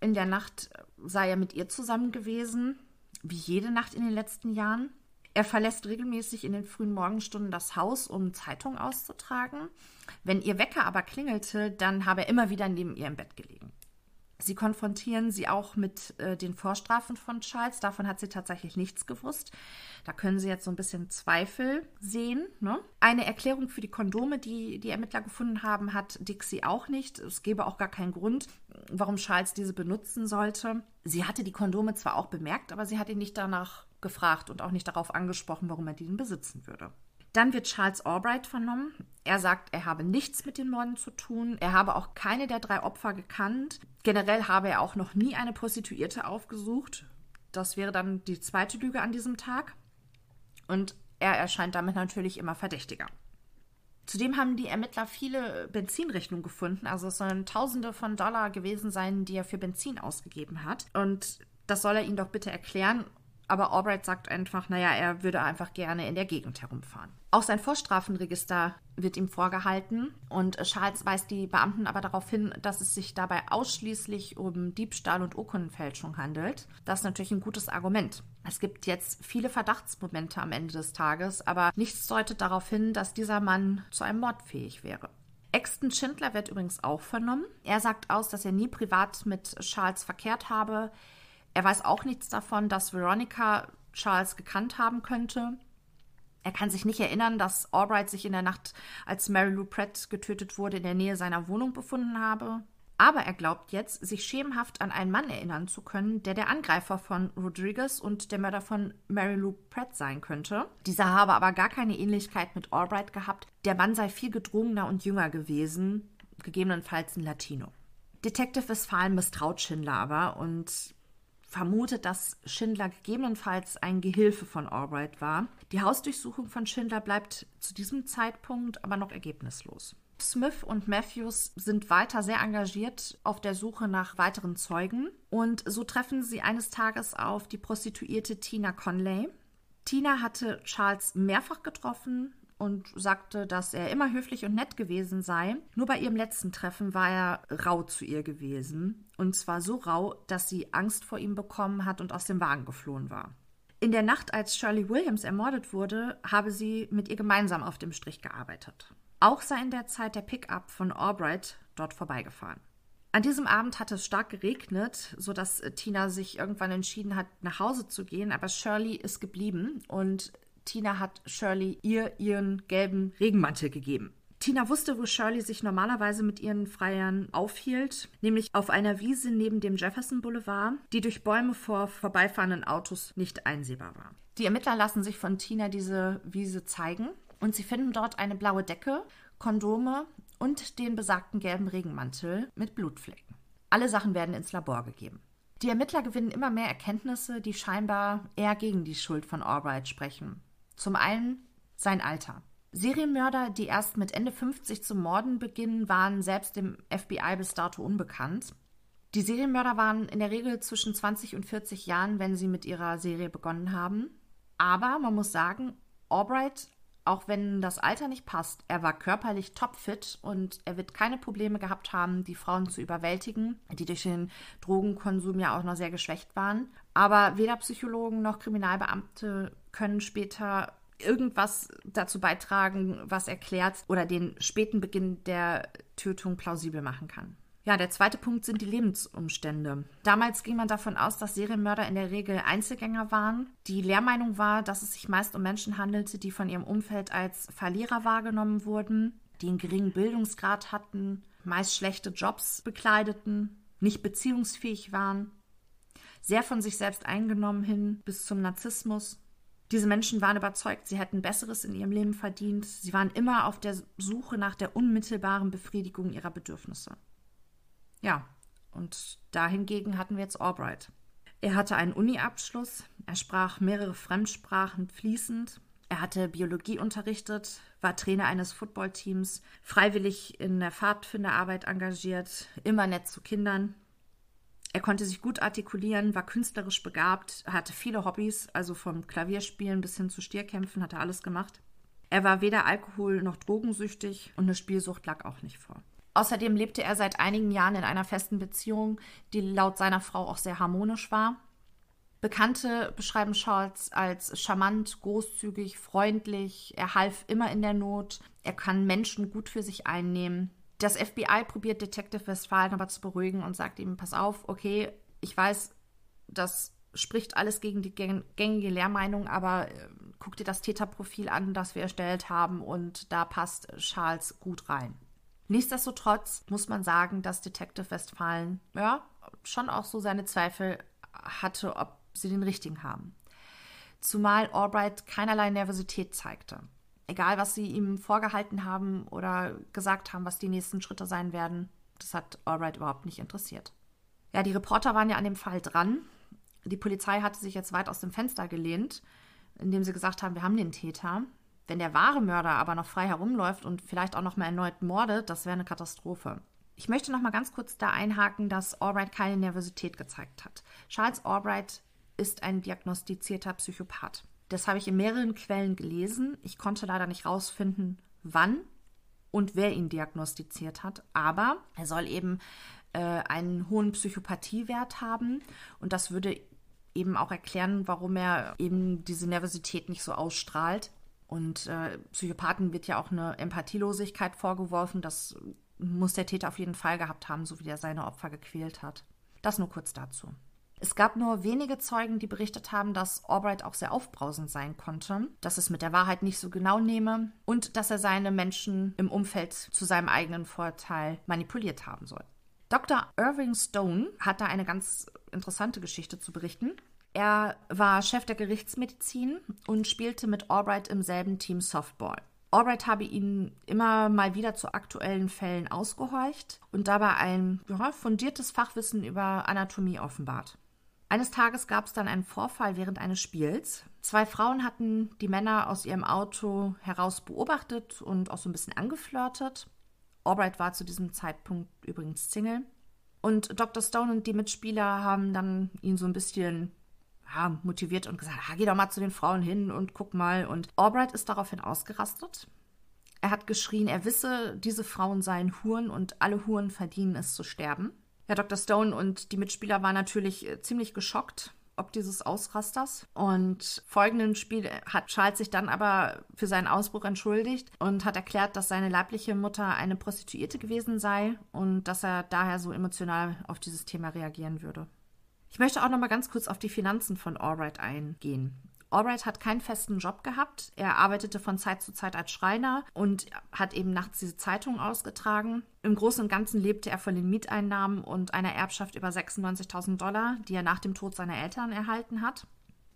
In der Nacht sei er mit ihr zusammen gewesen, wie jede Nacht in den letzten Jahren. Er verlässt regelmäßig in den frühen Morgenstunden das Haus, um Zeitung auszutragen. Wenn ihr Wecker aber klingelte, dann habe er immer wieder neben ihr im Bett gelegen. Sie konfrontieren sie auch mit äh, den Vorstrafen von Charles. Davon hat sie tatsächlich nichts gewusst. Da können Sie jetzt so ein bisschen Zweifel sehen. Ne? Eine Erklärung für die Kondome, die die Ermittler gefunden haben, hat Dixie auch nicht. Es gäbe auch gar keinen Grund, warum Charles diese benutzen sollte. Sie hatte die Kondome zwar auch bemerkt, aber sie hat ihn nicht danach gefragt und auch nicht darauf angesprochen, warum er die besitzen würde. Dann wird Charles Albright vernommen. Er sagt, er habe nichts mit den Morden zu tun. Er habe auch keine der drei Opfer gekannt. Generell habe er auch noch nie eine Prostituierte aufgesucht. Das wäre dann die zweite Lüge an diesem Tag. Und er erscheint damit natürlich immer verdächtiger. Zudem haben die Ermittler viele Benzinrechnungen gefunden. Also es sollen Tausende von Dollar gewesen sein, die er für Benzin ausgegeben hat. Und das soll er ihnen doch bitte erklären. Aber Albright sagt einfach, naja, er würde einfach gerne in der Gegend herumfahren. Auch sein Vorstrafenregister wird ihm vorgehalten und Charles weist die Beamten aber darauf hin, dass es sich dabei ausschließlich um Diebstahl und Urkundenfälschung handelt. Das ist natürlich ein gutes Argument. Es gibt jetzt viele Verdachtsmomente am Ende des Tages, aber nichts deutet darauf hin, dass dieser Mann zu einem Mord fähig wäre. Exton Schindler wird übrigens auch vernommen. Er sagt aus, dass er nie privat mit Charles verkehrt habe. Er weiß auch nichts davon, dass Veronica Charles gekannt haben könnte. Er kann sich nicht erinnern, dass Albright sich in der Nacht, als Mary Lou Pratt getötet wurde, in der Nähe seiner Wohnung befunden habe. Aber er glaubt jetzt, sich schemenhaft an einen Mann erinnern zu können, der der Angreifer von Rodriguez und der Mörder von Mary Lou Pratt sein könnte. Dieser habe aber gar keine Ähnlichkeit mit Albright gehabt. Der Mann sei viel gedrungener und jünger gewesen, gegebenenfalls ein Latino. Detective Westphalen misstraut Schindler aber und vermutet, dass Schindler gegebenenfalls ein Gehilfe von Albright war. Die Hausdurchsuchung von Schindler bleibt zu diesem Zeitpunkt aber noch ergebnislos. Smith und Matthews sind weiter sehr engagiert auf der Suche nach weiteren Zeugen und so treffen sie eines Tages auf die Prostituierte Tina Conley. Tina hatte Charles mehrfach getroffen und sagte, dass er immer höflich und nett gewesen sei. Nur bei ihrem letzten Treffen war er rau zu ihr gewesen. Und zwar so rau, dass sie Angst vor ihm bekommen hat und aus dem Wagen geflohen war. In der Nacht, als Shirley Williams ermordet wurde, habe sie mit ihr gemeinsam auf dem Strich gearbeitet. Auch sei in der Zeit der Pickup von Albright dort vorbeigefahren. An diesem Abend hatte es stark geregnet, sodass Tina sich irgendwann entschieden hat, nach Hause zu gehen, aber Shirley ist geblieben und Tina hat Shirley ihr ihren gelben Regenmantel gegeben. Tina wusste, wo Shirley sich normalerweise mit ihren Freiern aufhielt, nämlich auf einer Wiese neben dem Jefferson Boulevard, die durch Bäume vor vorbeifahrenden Autos nicht einsehbar war. Die Ermittler lassen sich von Tina diese Wiese zeigen und sie finden dort eine blaue Decke, Kondome und den besagten gelben Regenmantel mit Blutflecken. Alle Sachen werden ins Labor gegeben. Die Ermittler gewinnen immer mehr Erkenntnisse, die scheinbar eher gegen die Schuld von Albright sprechen. Zum einen sein Alter. Serienmörder, die erst mit Ende 50 zu morden beginnen, waren selbst dem FBI bis dato unbekannt. Die Serienmörder waren in der Regel zwischen 20 und 40 Jahren, wenn sie mit ihrer Serie begonnen haben. Aber man muss sagen, Albright, auch wenn das Alter nicht passt, er war körperlich topfit und er wird keine Probleme gehabt haben, die Frauen zu überwältigen, die durch den Drogenkonsum ja auch noch sehr geschwächt waren. Aber weder Psychologen noch Kriminalbeamte können später irgendwas dazu beitragen, was erklärt oder den späten Beginn der Tötung plausibel machen kann. Ja, der zweite Punkt sind die Lebensumstände. Damals ging man davon aus, dass Serienmörder in der Regel Einzelgänger waren. Die Lehrmeinung war, dass es sich meist um Menschen handelte, die von ihrem Umfeld als Verlierer wahrgenommen wurden, die einen geringen Bildungsgrad hatten, meist schlechte Jobs bekleideten, nicht beziehungsfähig waren, sehr von sich selbst eingenommen hin bis zum Narzissmus diese Menschen waren überzeugt, sie hätten Besseres in ihrem Leben verdient. Sie waren immer auf der Suche nach der unmittelbaren Befriedigung ihrer Bedürfnisse. Ja, und dahingegen hatten wir jetzt Albright. Er hatte einen Uni-Abschluss, er sprach mehrere Fremdsprachen fließend, er hatte Biologie unterrichtet, war Trainer eines Footballteams, freiwillig in der Pfadfinderarbeit engagiert, immer nett zu Kindern. Er konnte sich gut artikulieren, war künstlerisch begabt, hatte viele Hobbys, also vom Klavierspielen bis hin zu Stierkämpfen hat er alles gemacht. Er war weder Alkohol noch drogensüchtig und eine Spielsucht lag auch nicht vor. Außerdem lebte er seit einigen Jahren in einer festen Beziehung, die laut seiner Frau auch sehr harmonisch war. Bekannte beschreiben Charles als charmant, großzügig, freundlich. Er half immer in der Not. Er kann Menschen gut für sich einnehmen. Das FBI probiert Detective Westphalen aber zu beruhigen und sagt ihm, pass auf, okay, ich weiß, das spricht alles gegen die gängige Lehrmeinung, aber äh, guck dir das Täterprofil an, das wir erstellt haben und da passt Charles gut rein. Nichtsdestotrotz muss man sagen, dass Detective Westphalen ja schon auch so seine Zweifel hatte, ob sie den richtigen haben. Zumal Albright keinerlei Nervosität zeigte. Egal, was sie ihm vorgehalten haben oder gesagt haben, was die nächsten Schritte sein werden, das hat Albright überhaupt nicht interessiert. Ja, die Reporter waren ja an dem Fall dran. Die Polizei hatte sich jetzt weit aus dem Fenster gelehnt, indem sie gesagt haben, wir haben den Täter. Wenn der wahre Mörder aber noch frei herumläuft und vielleicht auch noch mal erneut mordet, das wäre eine Katastrophe. Ich möchte noch mal ganz kurz da einhaken, dass Albright keine Nervosität gezeigt hat. Charles Albright ist ein diagnostizierter Psychopath. Das habe ich in mehreren Quellen gelesen. Ich konnte leider nicht rausfinden, wann und wer ihn diagnostiziert hat. Aber er soll eben äh, einen hohen Psychopathiewert haben und das würde eben auch erklären, warum er eben diese Nervosität nicht so ausstrahlt. Und äh, Psychopathen wird ja auch eine Empathielosigkeit vorgeworfen. Das muss der Täter auf jeden Fall gehabt haben, so wie er seine Opfer gequält hat. Das nur kurz dazu. Es gab nur wenige Zeugen, die berichtet haben, dass Albright auch sehr aufbrausend sein konnte, dass es mit der Wahrheit nicht so genau nehme und dass er seine Menschen im Umfeld zu seinem eigenen Vorteil manipuliert haben soll. Dr. Irving Stone hat da eine ganz interessante Geschichte zu berichten. Er war Chef der Gerichtsmedizin und spielte mit Albright im selben Team Softball. Albright habe ihn immer mal wieder zu aktuellen Fällen ausgehorcht und dabei ein ja, fundiertes Fachwissen über Anatomie offenbart. Eines Tages gab es dann einen Vorfall während eines Spiels. Zwei Frauen hatten die Männer aus ihrem Auto heraus beobachtet und auch so ein bisschen angeflirtet. Albright war zu diesem Zeitpunkt übrigens Single. Und Dr. Stone und die Mitspieler haben dann ihn so ein bisschen ja, motiviert und gesagt, ah, geh doch mal zu den Frauen hin und guck mal. Und Albright ist daraufhin ausgerastet. Er hat geschrien, er wisse, diese Frauen seien Huren und alle Huren verdienen es zu sterben. Ja, Dr. Stone und die Mitspieler waren natürlich äh, ziemlich geschockt ob dieses Ausrasters. Und folgenden Spiel hat Charles sich dann aber für seinen Ausbruch entschuldigt und hat erklärt, dass seine leibliche Mutter eine Prostituierte gewesen sei und dass er daher so emotional auf dieses Thema reagieren würde. Ich möchte auch noch mal ganz kurz auf die Finanzen von Albright eingehen. Albright hat keinen festen Job gehabt. Er arbeitete von Zeit zu Zeit als Schreiner und hat eben nachts diese Zeitung ausgetragen. Im Großen und Ganzen lebte er von den Mieteinnahmen und einer Erbschaft über 96.000 Dollar, die er nach dem Tod seiner Eltern erhalten hat.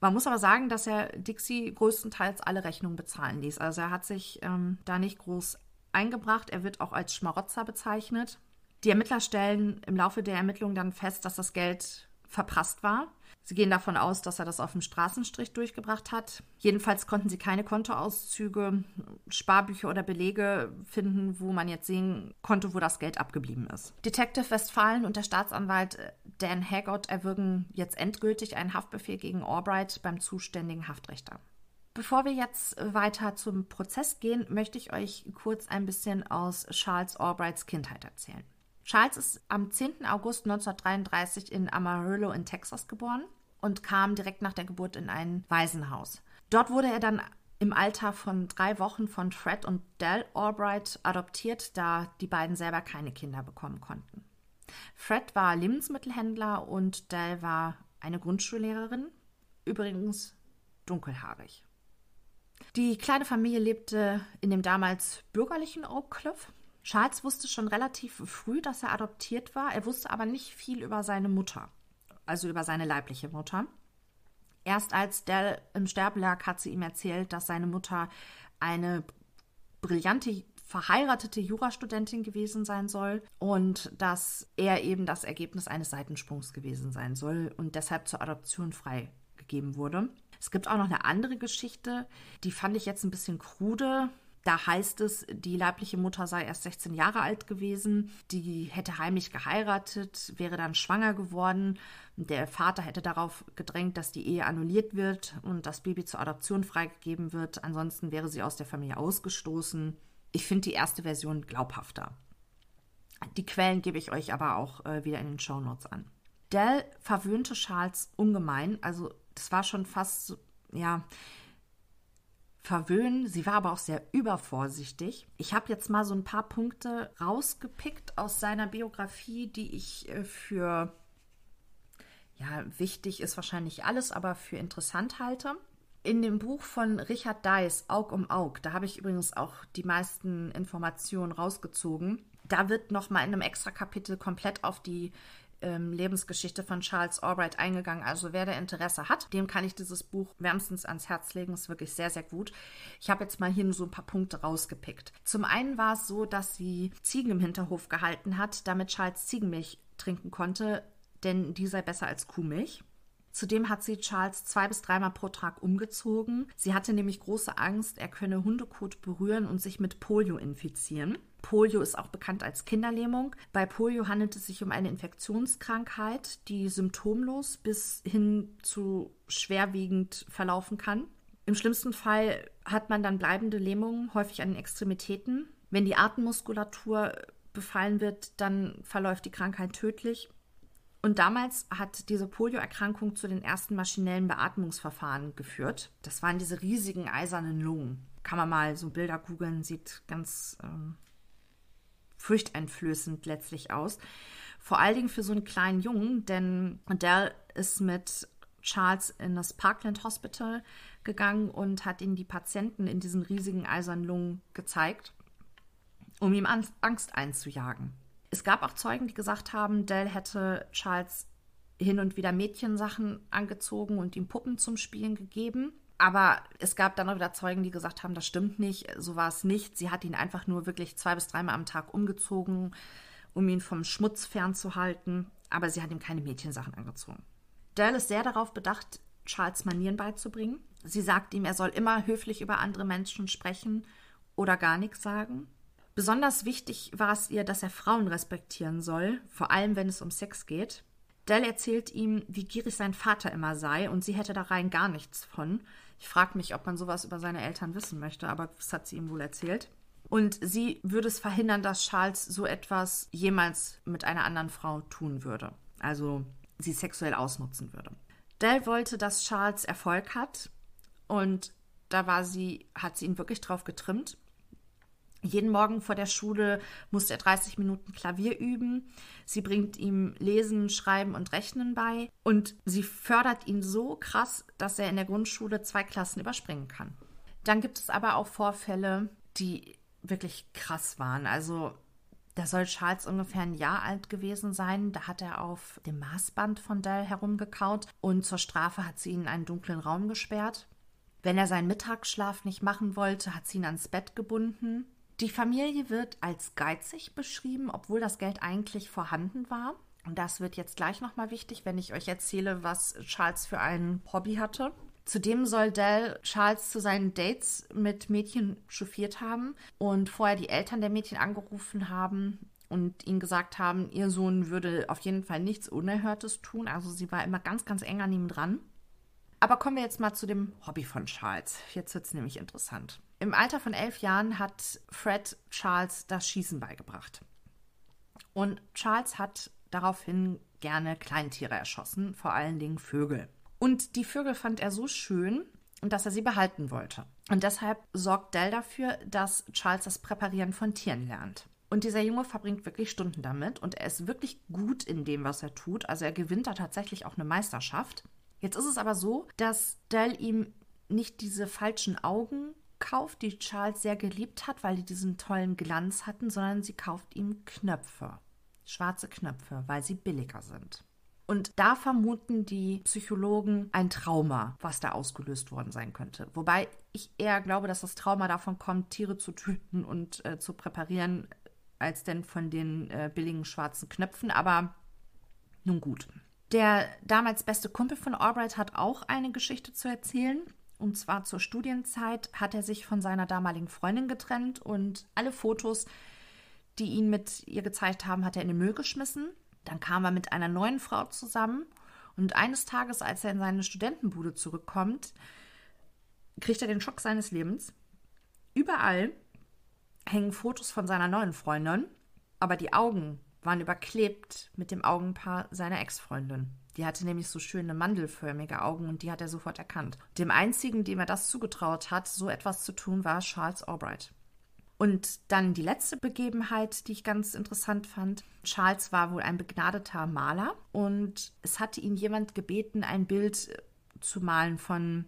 Man muss aber sagen, dass er Dixie größtenteils alle Rechnungen bezahlen ließ. Also er hat sich ähm, da nicht groß eingebracht. Er wird auch als Schmarotzer bezeichnet. Die Ermittler stellen im Laufe der Ermittlungen dann fest, dass das Geld verprasst war. Sie gehen davon aus, dass er das auf dem Straßenstrich durchgebracht hat. Jedenfalls konnten sie keine Kontoauszüge, Sparbücher oder Belege finden, wo man jetzt sehen konnte, wo das Geld abgeblieben ist. Detective Westfalen und der Staatsanwalt Dan Haggott erwirken jetzt endgültig einen Haftbefehl gegen Albright beim zuständigen Haftrichter. Bevor wir jetzt weiter zum Prozess gehen, möchte ich euch kurz ein bisschen aus Charles Albrights Kindheit erzählen. Charles ist am 10. August 1933 in Amarillo in Texas geboren und kam direkt nach der Geburt in ein Waisenhaus. Dort wurde er dann im Alter von drei Wochen von Fred und Dell Albright adoptiert, da die beiden selber keine Kinder bekommen konnten. Fred war Lebensmittelhändler und Dell war eine Grundschullehrerin, übrigens dunkelhaarig. Die kleine Familie lebte in dem damals bürgerlichen Oak Cliff Charles wusste schon relativ früh, dass er adoptiert war. Er wusste aber nicht viel über seine Mutter, also über seine leibliche Mutter. Erst als Dell im Sterben lag, hat sie ihm erzählt, dass seine Mutter eine brillante verheiratete Jurastudentin gewesen sein soll und dass er eben das Ergebnis eines Seitensprungs gewesen sein soll und deshalb zur Adoption freigegeben wurde. Es gibt auch noch eine andere Geschichte, die fand ich jetzt ein bisschen krude. Da heißt es, die leibliche Mutter sei erst 16 Jahre alt gewesen, die hätte heimlich geheiratet, wäre dann schwanger geworden. Der Vater hätte darauf gedrängt, dass die Ehe annulliert wird und das Baby zur Adoption freigegeben wird. Ansonsten wäre sie aus der Familie ausgestoßen. Ich finde die erste Version glaubhafter. Die Quellen gebe ich euch aber auch äh, wieder in den Show Notes an. Dell verwöhnte Charles ungemein. Also, das war schon fast, ja, verwöhnen. Sie war aber auch sehr übervorsichtig. Ich habe jetzt mal so ein paar Punkte rausgepickt aus seiner Biografie, die ich äh, für ja, wichtig ist wahrscheinlich alles, aber für interessant halte. In dem Buch von Richard Deiss, Aug um Aug, da habe ich übrigens auch die meisten Informationen rausgezogen. Da wird nochmal in einem extra Kapitel komplett auf die ähm, Lebensgeschichte von Charles Albright eingegangen. Also wer da Interesse hat, dem kann ich dieses Buch wärmstens ans Herz legen. Ist wirklich sehr, sehr gut. Ich habe jetzt mal hier nur so ein paar Punkte rausgepickt. Zum einen war es so, dass sie Ziegen im Hinterhof gehalten hat, damit Charles Ziegenmilch trinken konnte, denn die sei besser als Kuhmilch. Zudem hat sie Charles zwei bis dreimal pro Tag umgezogen. Sie hatte nämlich große Angst, er könne Hundekot berühren und sich mit Polio infizieren. Polio ist auch bekannt als Kinderlähmung. Bei Polio handelt es sich um eine Infektionskrankheit, die symptomlos bis hin zu schwerwiegend verlaufen kann. Im schlimmsten Fall hat man dann bleibende Lähmungen, häufig an den Extremitäten. Wenn die Atemmuskulatur befallen wird, dann verläuft die Krankheit tödlich. Und damals hat diese Polioerkrankung zu den ersten maschinellen Beatmungsverfahren geführt. Das waren diese riesigen eisernen Lungen. Kann man mal so Bilder googeln, sieht ganz ähm, furchteinflößend letztlich aus. Vor allen Dingen für so einen kleinen Jungen, denn der ist mit Charles in das Parkland Hospital gegangen und hat ihm die Patienten in diesen riesigen eisernen Lungen gezeigt, um ihm Angst einzujagen. Es gab auch Zeugen, die gesagt haben, Dell hätte Charles hin und wieder Mädchensachen angezogen und ihm Puppen zum Spielen gegeben. Aber es gab dann auch wieder Zeugen, die gesagt haben, das stimmt nicht, so war es nicht. Sie hat ihn einfach nur wirklich zwei bis dreimal am Tag umgezogen, um ihn vom Schmutz fernzuhalten. Aber sie hat ihm keine Mädchensachen angezogen. Dell ist sehr darauf bedacht, Charles Manieren beizubringen. Sie sagt ihm, er soll immer höflich über andere Menschen sprechen oder gar nichts sagen. Besonders wichtig war es ihr, dass er Frauen respektieren soll, vor allem wenn es um Sex geht. Dell erzählt ihm, wie gierig sein Vater immer sei und sie hätte da rein gar nichts von. Ich frage mich, ob man sowas über seine Eltern wissen möchte, aber das hat sie ihm wohl erzählt. Und sie würde es verhindern, dass Charles so etwas jemals mit einer anderen Frau tun würde. Also sie sexuell ausnutzen würde. Dell wollte, dass Charles Erfolg hat und da war sie, hat sie ihn wirklich drauf getrimmt. Jeden Morgen vor der Schule muss er 30 Minuten Klavier üben. Sie bringt ihm Lesen, Schreiben und Rechnen bei. Und sie fördert ihn so krass, dass er in der Grundschule zwei Klassen überspringen kann. Dann gibt es aber auch Vorfälle, die wirklich krass waren. Also da soll Charles ungefähr ein Jahr alt gewesen sein. Da hat er auf dem Maßband von Dell herumgekaut und zur Strafe hat sie ihn in einen dunklen Raum gesperrt. Wenn er seinen Mittagsschlaf nicht machen wollte, hat sie ihn ans Bett gebunden die Familie wird als geizig beschrieben, obwohl das Geld eigentlich vorhanden war. Und das wird jetzt gleich nochmal wichtig, wenn ich euch erzähle, was Charles für ein Hobby hatte. Zudem soll Dell Charles zu seinen Dates mit Mädchen chauffiert haben und vorher die Eltern der Mädchen angerufen haben und ihnen gesagt haben, ihr Sohn würde auf jeden Fall nichts Unerhörtes tun. Also sie war immer ganz, ganz eng an ihm dran. Aber kommen wir jetzt mal zu dem Hobby von Charles. Jetzt wird es nämlich interessant. Im Alter von elf Jahren hat Fred Charles das Schießen beigebracht. Und Charles hat daraufhin gerne Kleintiere erschossen, vor allen Dingen Vögel. Und die Vögel fand er so schön, dass er sie behalten wollte. Und deshalb sorgt Dell dafür, dass Charles das Präparieren von Tieren lernt. Und dieser Junge verbringt wirklich Stunden damit und er ist wirklich gut in dem, was er tut. Also er gewinnt da tatsächlich auch eine Meisterschaft. Jetzt ist es aber so, dass Dell ihm nicht diese falschen Augen kauft, die Charles sehr geliebt hat, weil die diesen tollen Glanz hatten, sondern sie kauft ihm Knöpfe, schwarze Knöpfe, weil sie billiger sind. Und da vermuten die Psychologen ein Trauma, was da ausgelöst worden sein könnte. Wobei ich eher glaube, dass das Trauma davon kommt, Tiere zu töten und äh, zu präparieren, als denn von den äh, billigen schwarzen Knöpfen. Aber nun gut. Der damals beste Kumpel von Albright hat auch eine Geschichte zu erzählen. Und zwar zur Studienzeit hat er sich von seiner damaligen Freundin getrennt und alle Fotos, die ihn mit ihr gezeigt haben, hat er in den Müll geschmissen. Dann kam er mit einer neuen Frau zusammen und eines Tages, als er in seine Studentenbude zurückkommt, kriegt er den Schock seines Lebens. Überall hängen Fotos von seiner neuen Freundin, aber die Augen waren überklebt mit dem Augenpaar seiner Ex-Freundin. Die hatte nämlich so schöne mandelförmige Augen und die hat er sofort erkannt. Dem einzigen, dem er das zugetraut hat, so etwas zu tun, war Charles Albright. Und dann die letzte Begebenheit, die ich ganz interessant fand. Charles war wohl ein begnadeter Maler und es hatte ihn jemand gebeten, ein Bild zu malen von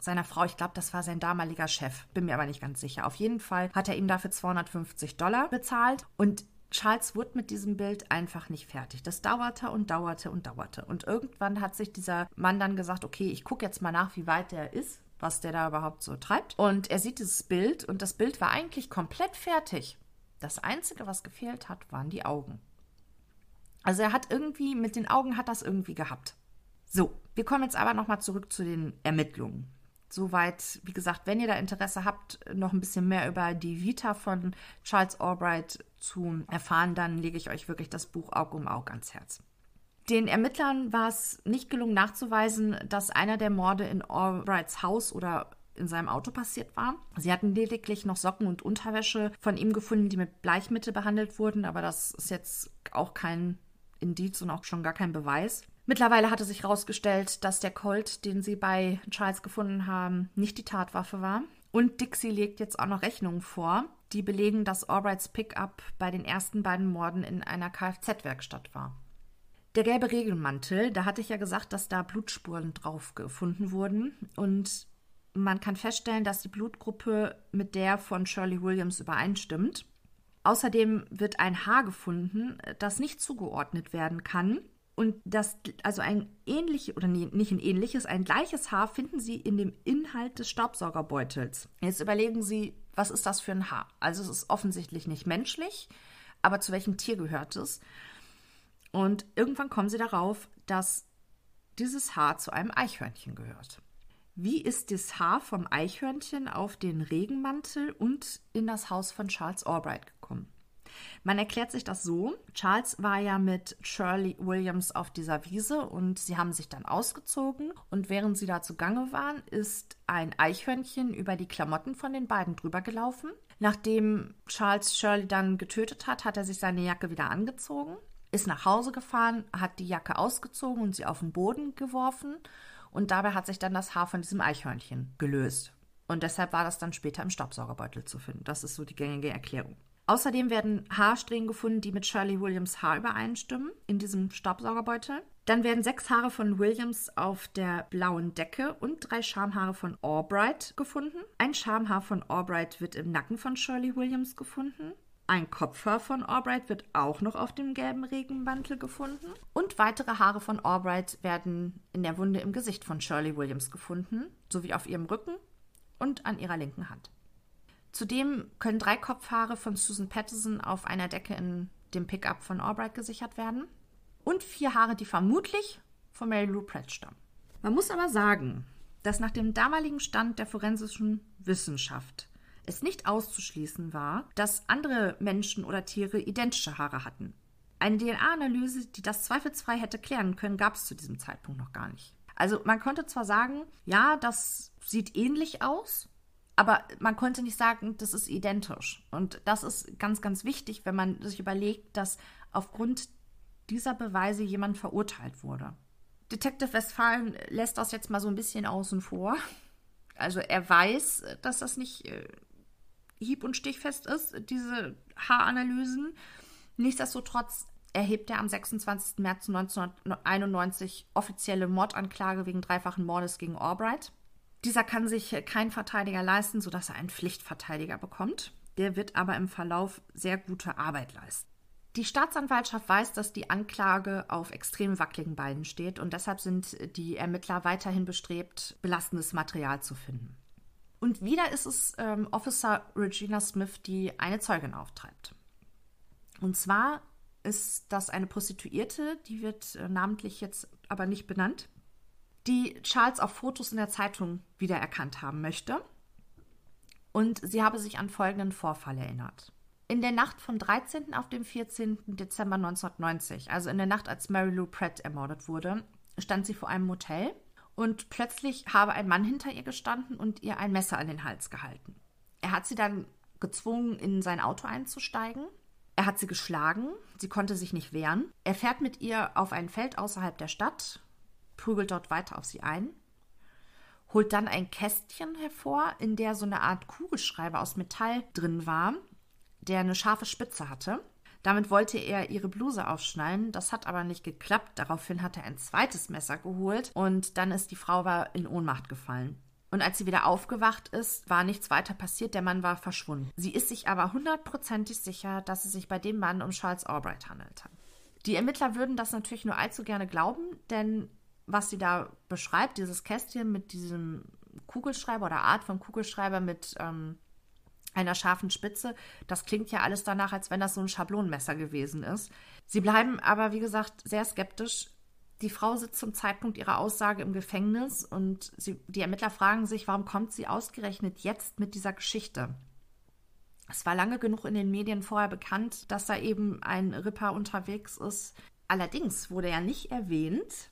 seiner Frau. Ich glaube, das war sein damaliger Chef. Bin mir aber nicht ganz sicher. Auf jeden Fall hat er ihm dafür 250 Dollar bezahlt und Charles wurde mit diesem Bild einfach nicht fertig. Das dauerte und dauerte und dauerte. Und irgendwann hat sich dieser Mann dann gesagt, okay, ich gucke jetzt mal nach, wie weit der ist, was der da überhaupt so treibt. Und er sieht dieses Bild und das Bild war eigentlich komplett fertig. Das Einzige, was gefehlt hat, waren die Augen. Also er hat irgendwie, mit den Augen hat das irgendwie gehabt. So, wir kommen jetzt aber nochmal zurück zu den Ermittlungen. Soweit, wie gesagt, wenn ihr da Interesse habt, noch ein bisschen mehr über die Vita von Charles Albright zu erfahren, dann lege ich euch wirklich das Buch Aug um Aug ans Herz. Den Ermittlern war es nicht gelungen nachzuweisen, dass einer der Morde in Albrights Haus oder in seinem Auto passiert war. Sie hatten lediglich noch Socken und Unterwäsche von ihm gefunden, die mit Bleichmittel behandelt wurden, aber das ist jetzt auch kein Indiz und auch schon gar kein Beweis. Mittlerweile hatte sich herausgestellt, dass der Colt, den sie bei Charles gefunden haben, nicht die Tatwaffe war. Und Dixie legt jetzt auch noch Rechnungen vor, die belegen, dass Albrights Pickup bei den ersten beiden Morden in einer Kfz-Werkstatt war. Der gelbe Regelmantel, da hatte ich ja gesagt, dass da Blutspuren drauf gefunden wurden. Und man kann feststellen, dass die Blutgruppe mit der von Shirley Williams übereinstimmt. Außerdem wird ein Haar gefunden, das nicht zugeordnet werden kann und das, also ein ähnliches, oder nicht ein ähnliches, ein gleiches Haar finden Sie in dem Inhalt des Staubsaugerbeutels. Jetzt überlegen Sie, was ist das für ein Haar? Also es ist offensichtlich nicht menschlich, aber zu welchem Tier gehört es? Und irgendwann kommen Sie darauf, dass dieses Haar zu einem Eichhörnchen gehört. Wie ist das Haar vom Eichhörnchen auf den Regenmantel und in das Haus von Charles Albright? Man erklärt sich das so. Charles war ja mit Shirley Williams auf dieser Wiese und sie haben sich dann ausgezogen. Und während sie da zugange waren, ist ein Eichhörnchen über die Klamotten von den beiden drüber gelaufen. Nachdem Charles Shirley dann getötet hat, hat er sich seine Jacke wieder angezogen, ist nach Hause gefahren, hat die Jacke ausgezogen und sie auf den Boden geworfen. Und dabei hat sich dann das Haar von diesem Eichhörnchen gelöst. Und deshalb war das dann später im Staubsaugerbeutel zu finden. Das ist so die gängige Erklärung. Außerdem werden Haarsträhnen gefunden, die mit Shirley Williams Haar übereinstimmen, in diesem Staubsaugerbeutel. Dann werden sechs Haare von Williams auf der blauen Decke und drei Schamhaare von Albright gefunden. Ein Schamhaar von Albright wird im Nacken von Shirley Williams gefunden. Ein Kopfhaar von Albright wird auch noch auf dem gelben Regenmantel gefunden. Und weitere Haare von Albright werden in der Wunde im Gesicht von Shirley Williams gefunden, sowie auf ihrem Rücken und an ihrer linken Hand. Zudem können drei Kopfhaare von Susan Patterson auf einer Decke in dem Pickup von Albright gesichert werden. Und vier Haare, die vermutlich von Mary Lou Pratt stammen. Man muss aber sagen, dass nach dem damaligen Stand der forensischen Wissenschaft es nicht auszuschließen war, dass andere Menschen oder Tiere identische Haare hatten. Eine DNA-Analyse, die das zweifelsfrei hätte klären können, gab es zu diesem Zeitpunkt noch gar nicht. Also man konnte zwar sagen, ja, das sieht ähnlich aus, aber man konnte nicht sagen, das ist identisch. Und das ist ganz, ganz wichtig, wenn man sich überlegt, dass aufgrund dieser Beweise jemand verurteilt wurde. Detective Westphalen lässt das jetzt mal so ein bisschen außen vor. Also er weiß, dass das nicht äh, hieb- und stichfest ist, diese Haaranalysen. Nichtsdestotrotz erhebt er am 26. März 1991 offizielle Mordanklage wegen dreifachen Mordes gegen Albright. Dieser kann sich kein Verteidiger leisten, sodass er einen Pflichtverteidiger bekommt. Der wird aber im Verlauf sehr gute Arbeit leisten. Die Staatsanwaltschaft weiß, dass die Anklage auf extrem wackeligen Beinen steht und deshalb sind die Ermittler weiterhin bestrebt, belastendes Material zu finden. Und wieder ist es ähm, Officer Regina Smith, die eine Zeugin auftreibt. Und zwar ist das eine Prostituierte, die wird äh, namentlich jetzt aber nicht benannt die Charles auf Fotos in der Zeitung wiedererkannt haben möchte. Und sie habe sich an folgenden Vorfall erinnert. In der Nacht vom 13. auf den 14. Dezember 1990, also in der Nacht, als Mary Lou Pratt ermordet wurde, stand sie vor einem Motel und plötzlich habe ein Mann hinter ihr gestanden und ihr ein Messer an den Hals gehalten. Er hat sie dann gezwungen, in sein Auto einzusteigen. Er hat sie geschlagen, sie konnte sich nicht wehren. Er fährt mit ihr auf ein Feld außerhalb der Stadt, prügelt dort weiter auf sie ein, holt dann ein Kästchen hervor, in der so eine Art Kugelschreiber aus Metall drin war, der eine scharfe Spitze hatte. Damit wollte er ihre Bluse aufschneiden, das hat aber nicht geklappt. Daraufhin hat er ein zweites Messer geholt und dann ist die Frau in Ohnmacht gefallen. Und als sie wieder aufgewacht ist, war nichts weiter passiert, der Mann war verschwunden. Sie ist sich aber hundertprozentig sicher, dass es sich bei dem Mann um Charles Albright handelte. Die Ermittler würden das natürlich nur allzu gerne glauben, denn was sie da beschreibt, dieses Kästchen mit diesem Kugelschreiber oder Art von Kugelschreiber mit ähm, einer scharfen Spitze, das klingt ja alles danach, als wenn das so ein Schablonenmesser gewesen ist. Sie bleiben aber, wie gesagt, sehr skeptisch. Die Frau sitzt zum Zeitpunkt ihrer Aussage im Gefängnis und sie, die Ermittler fragen sich, warum kommt sie ausgerechnet jetzt mit dieser Geschichte? Es war lange genug in den Medien vorher bekannt, dass da eben ein Ripper unterwegs ist. Allerdings wurde ja nicht erwähnt,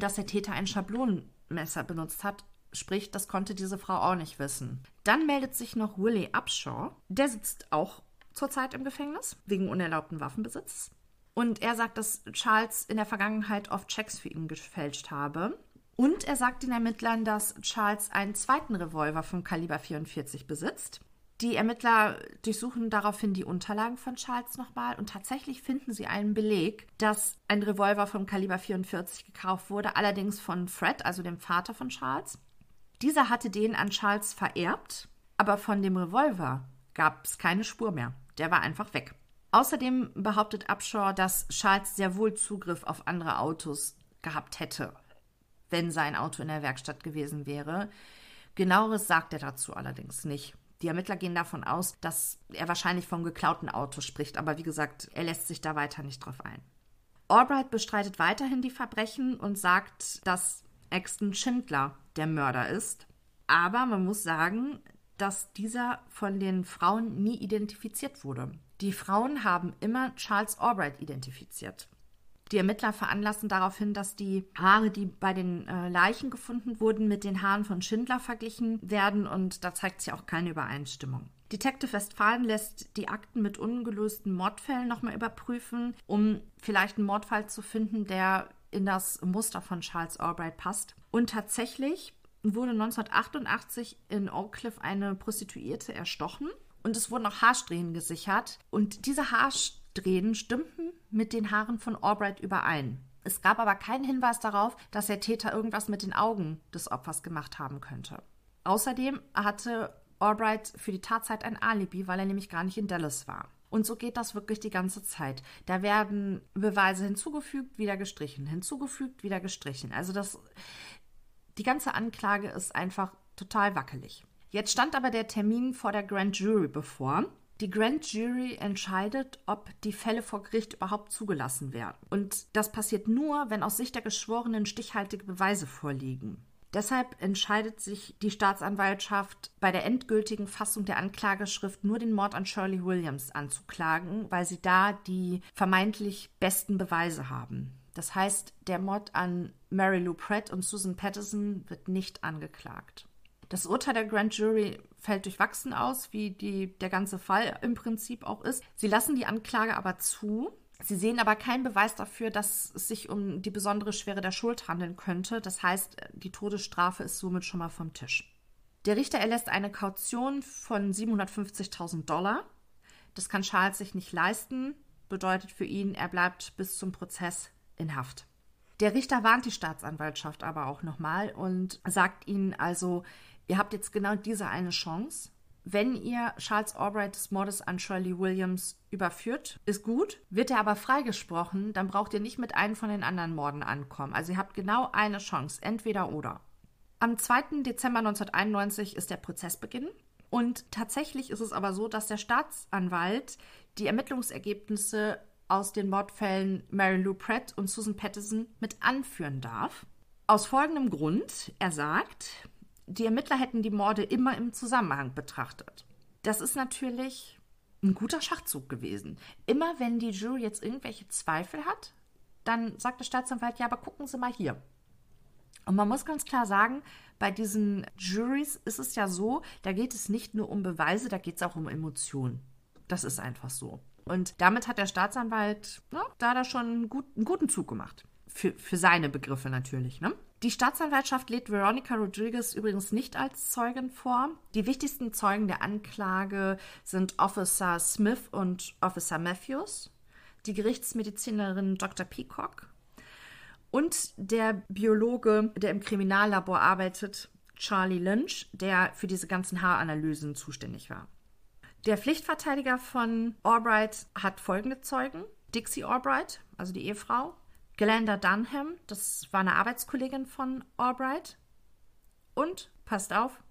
dass der Täter ein Schablonenmesser benutzt hat. Sprich, das konnte diese Frau auch nicht wissen. Dann meldet sich noch Willie Upshaw. Der sitzt auch zurzeit im Gefängnis wegen unerlaubten Waffenbesitzes. Und er sagt, dass Charles in der Vergangenheit oft Checks für ihn gefälscht habe. Und er sagt den Ermittlern, dass Charles einen zweiten Revolver vom Kaliber 44 besitzt. Die Ermittler durchsuchen daraufhin die Unterlagen von Charles nochmal und tatsächlich finden sie einen Beleg, dass ein Revolver vom Kaliber 44 gekauft wurde, allerdings von Fred, also dem Vater von Charles. Dieser hatte den an Charles vererbt, aber von dem Revolver gab es keine Spur mehr. Der war einfach weg. Außerdem behauptet Upshaw, dass Charles sehr wohl Zugriff auf andere Autos gehabt hätte, wenn sein Auto in der Werkstatt gewesen wäre. Genaueres sagt er dazu allerdings nicht. Die Ermittler gehen davon aus, dass er wahrscheinlich vom geklauten Auto spricht, aber wie gesagt, er lässt sich da weiter nicht drauf ein. Albright bestreitet weiterhin die Verbrechen und sagt, dass Axton Schindler der Mörder ist. Aber man muss sagen, dass dieser von den Frauen nie identifiziert wurde. Die Frauen haben immer Charles Albright identifiziert. Die Ermittler veranlassen daraufhin, dass die Haare, die bei den äh, Leichen gefunden wurden, mit den Haaren von Schindler verglichen werden und da zeigt sich auch keine Übereinstimmung. Detective Westfalen lässt die Akten mit ungelösten Mordfällen nochmal überprüfen, um vielleicht einen Mordfall zu finden, der in das Muster von Charles Albright passt. Und tatsächlich wurde 1988 in Oak Cliff eine Prostituierte erstochen und es wurden auch Haarsträhnen gesichert. Und diese Haarsträhnen Drehen stimmten mit den Haaren von Albright überein. Es gab aber keinen Hinweis darauf, dass der Täter irgendwas mit den Augen des Opfers gemacht haben könnte. Außerdem hatte Albright für die Tatzeit ein Alibi, weil er nämlich gar nicht in Dallas war. Und so geht das wirklich die ganze Zeit. Da werden Beweise hinzugefügt, wieder gestrichen, hinzugefügt, wieder gestrichen. Also das, die ganze Anklage ist einfach total wackelig. Jetzt stand aber der Termin vor der Grand Jury bevor die Grand Jury entscheidet, ob die Fälle vor Gericht überhaupt zugelassen werden. Und das passiert nur, wenn aus Sicht der Geschworenen stichhaltige Beweise vorliegen. Deshalb entscheidet sich die Staatsanwaltschaft bei der endgültigen Fassung der Anklageschrift nur den Mord an Shirley Williams anzuklagen, weil sie da die vermeintlich besten Beweise haben. Das heißt, der Mord an Mary Lou Pratt und Susan Patterson wird nicht angeklagt. Das Urteil der Grand Jury fällt durchwachsen aus, wie die, der ganze Fall im Prinzip auch ist. Sie lassen die Anklage aber zu. Sie sehen aber keinen Beweis dafür, dass es sich um die besondere Schwere der Schuld handeln könnte. Das heißt, die Todesstrafe ist somit schon mal vom Tisch. Der Richter erlässt eine Kaution von 750.000 Dollar. Das kann Charles sich nicht leisten. Bedeutet für ihn, er bleibt bis zum Prozess in Haft. Der Richter warnt die Staatsanwaltschaft aber auch nochmal und sagt ihnen also, Ihr habt jetzt genau diese eine Chance. Wenn ihr Charles Albright des Mordes an Shirley Williams überführt, ist gut. Wird er aber freigesprochen, dann braucht ihr nicht mit einem von den anderen Morden ankommen. Also ihr habt genau eine Chance, entweder oder. Am 2. Dezember 1991 ist der Prozessbeginn. Und tatsächlich ist es aber so, dass der Staatsanwalt die Ermittlungsergebnisse aus den Mordfällen Mary Lou Pratt und Susan Patterson mit anführen darf. Aus folgendem Grund. Er sagt, die Ermittler hätten die Morde immer im Zusammenhang betrachtet. Das ist natürlich ein guter Schachzug gewesen. Immer wenn die Jury jetzt irgendwelche Zweifel hat, dann sagt der Staatsanwalt, ja, aber gucken Sie mal hier. Und man muss ganz klar sagen, bei diesen Juries ist es ja so, da geht es nicht nur um Beweise, da geht es auch um Emotionen. Das ist einfach so. Und damit hat der Staatsanwalt, na, da er schon einen, einen guten Zug gemacht. für, für seine Begriffe natürlich, ne? Die Staatsanwaltschaft lädt Veronica Rodriguez übrigens nicht als Zeugin vor. Die wichtigsten Zeugen der Anklage sind Officer Smith und Officer Matthews, die Gerichtsmedizinerin Dr. Peacock und der Biologe, der im Kriminallabor arbeitet, Charlie Lynch, der für diese ganzen Haaranalysen zuständig war. Der Pflichtverteidiger von Albright hat folgende Zeugen. Dixie Albright, also die Ehefrau, Glenda Dunham, das war eine Arbeitskollegin von Albright. Und, passt auf,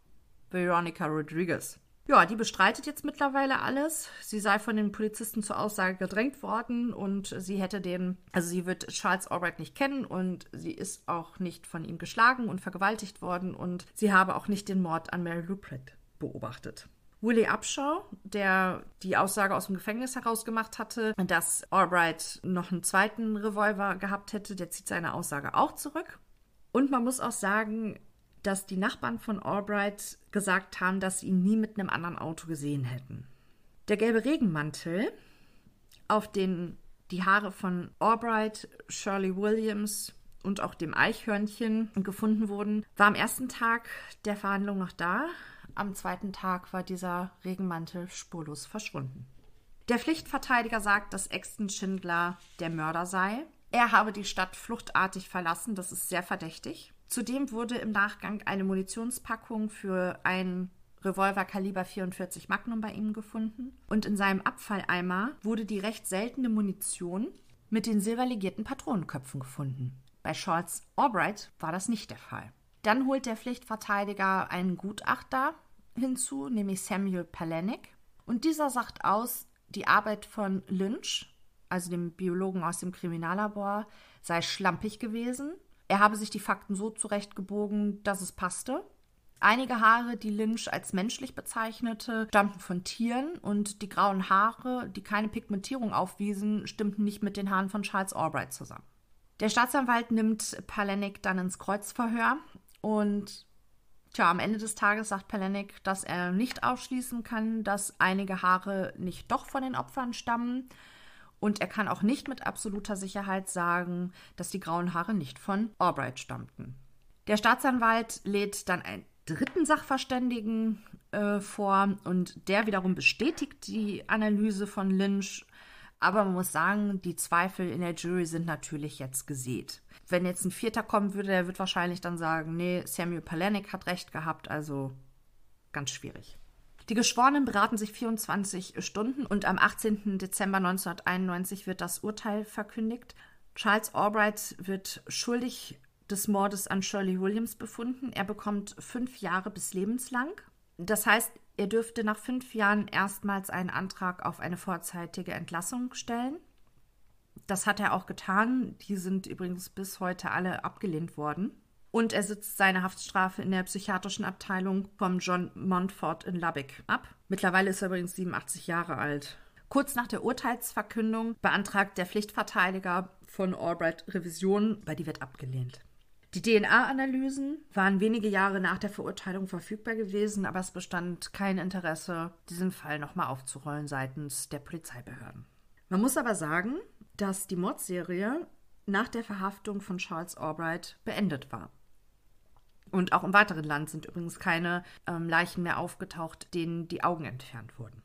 Veronica Rodriguez. Ja, die bestreitet jetzt mittlerweile alles. Sie sei von den Polizisten zur Aussage gedrängt worden und sie hätte den, also sie wird Charles Albright nicht kennen und sie ist auch nicht von ihm geschlagen und vergewaltigt worden und sie habe auch nicht den Mord an Mary Lupret beobachtet. Willie Upshaw, der die Aussage aus dem Gefängnis herausgemacht hatte, dass Albright noch einen zweiten Revolver gehabt hätte, der zieht seine Aussage auch zurück. Und man muss auch sagen, dass die Nachbarn von Albright gesagt haben, dass sie ihn nie mit einem anderen Auto gesehen hätten. Der gelbe Regenmantel, auf den die Haare von Albright, Shirley Williams und auch dem Eichhörnchen gefunden wurden, war am ersten Tag der Verhandlung noch da, am zweiten Tag war dieser Regenmantel spurlos verschwunden. Der Pflichtverteidiger sagt, dass Exton Schindler der Mörder sei. Er habe die Stadt fluchtartig verlassen, das ist sehr verdächtig. Zudem wurde im Nachgang eine Munitionspackung für ein Revolver Kaliber 44 Magnum bei ihm gefunden. Und in seinem Abfalleimer wurde die recht seltene Munition mit den silberlegierten Patronenköpfen gefunden. Bei Charles Albright war das nicht der Fall. Dann holt der Pflichtverteidiger einen Gutachter hinzu, nämlich Samuel Palenik. Und dieser sagt aus, die Arbeit von Lynch, also dem Biologen aus dem Kriminallabor, sei schlampig gewesen. Er habe sich die Fakten so zurechtgebogen, dass es passte. Einige Haare, die Lynch als menschlich bezeichnete, stammten von Tieren und die grauen Haare, die keine Pigmentierung aufwiesen, stimmten nicht mit den Haaren von Charles Albright zusammen. Der Staatsanwalt nimmt Palenik dann ins Kreuzverhör und tja, am Ende des Tages sagt Palenik, dass er nicht ausschließen kann, dass einige Haare nicht doch von den Opfern stammen. Und er kann auch nicht mit absoluter Sicherheit sagen, dass die grauen Haare nicht von Albright stammten. Der Staatsanwalt lädt dann einen dritten Sachverständigen äh, vor und der wiederum bestätigt die Analyse von Lynch. Aber man muss sagen, die Zweifel in der Jury sind natürlich jetzt gesät wenn jetzt ein Vierter kommen würde, der wird wahrscheinlich dann sagen, nee, Samuel Palenik hat recht gehabt, also ganz schwierig. Die Geschworenen beraten sich 24 Stunden und am 18. Dezember 1991 wird das Urteil verkündigt. Charles Albright wird schuldig des Mordes an Shirley Williams befunden. Er bekommt fünf Jahre bis lebenslang. Das heißt, er dürfte nach fünf Jahren erstmals einen Antrag auf eine vorzeitige Entlassung stellen. Das hat er auch getan. Die sind übrigens bis heute alle abgelehnt worden. Und er sitzt seine Haftstrafe in der psychiatrischen Abteilung vom John Montfort in Lubbock ab. Mittlerweile ist er übrigens 87 Jahre alt. Kurz nach der Urteilsverkündung beantragt der Pflichtverteidiger von Albright Revision, weil die wird abgelehnt. Die DNA-Analysen waren wenige Jahre nach der Verurteilung verfügbar gewesen, aber es bestand kein Interesse, diesen Fall nochmal aufzurollen seitens der Polizeibehörden. Man muss aber sagen, dass die Mordserie nach der Verhaftung von Charles Albright beendet war. Und auch im weiteren Land sind übrigens keine ähm, Leichen mehr aufgetaucht, denen die Augen entfernt wurden.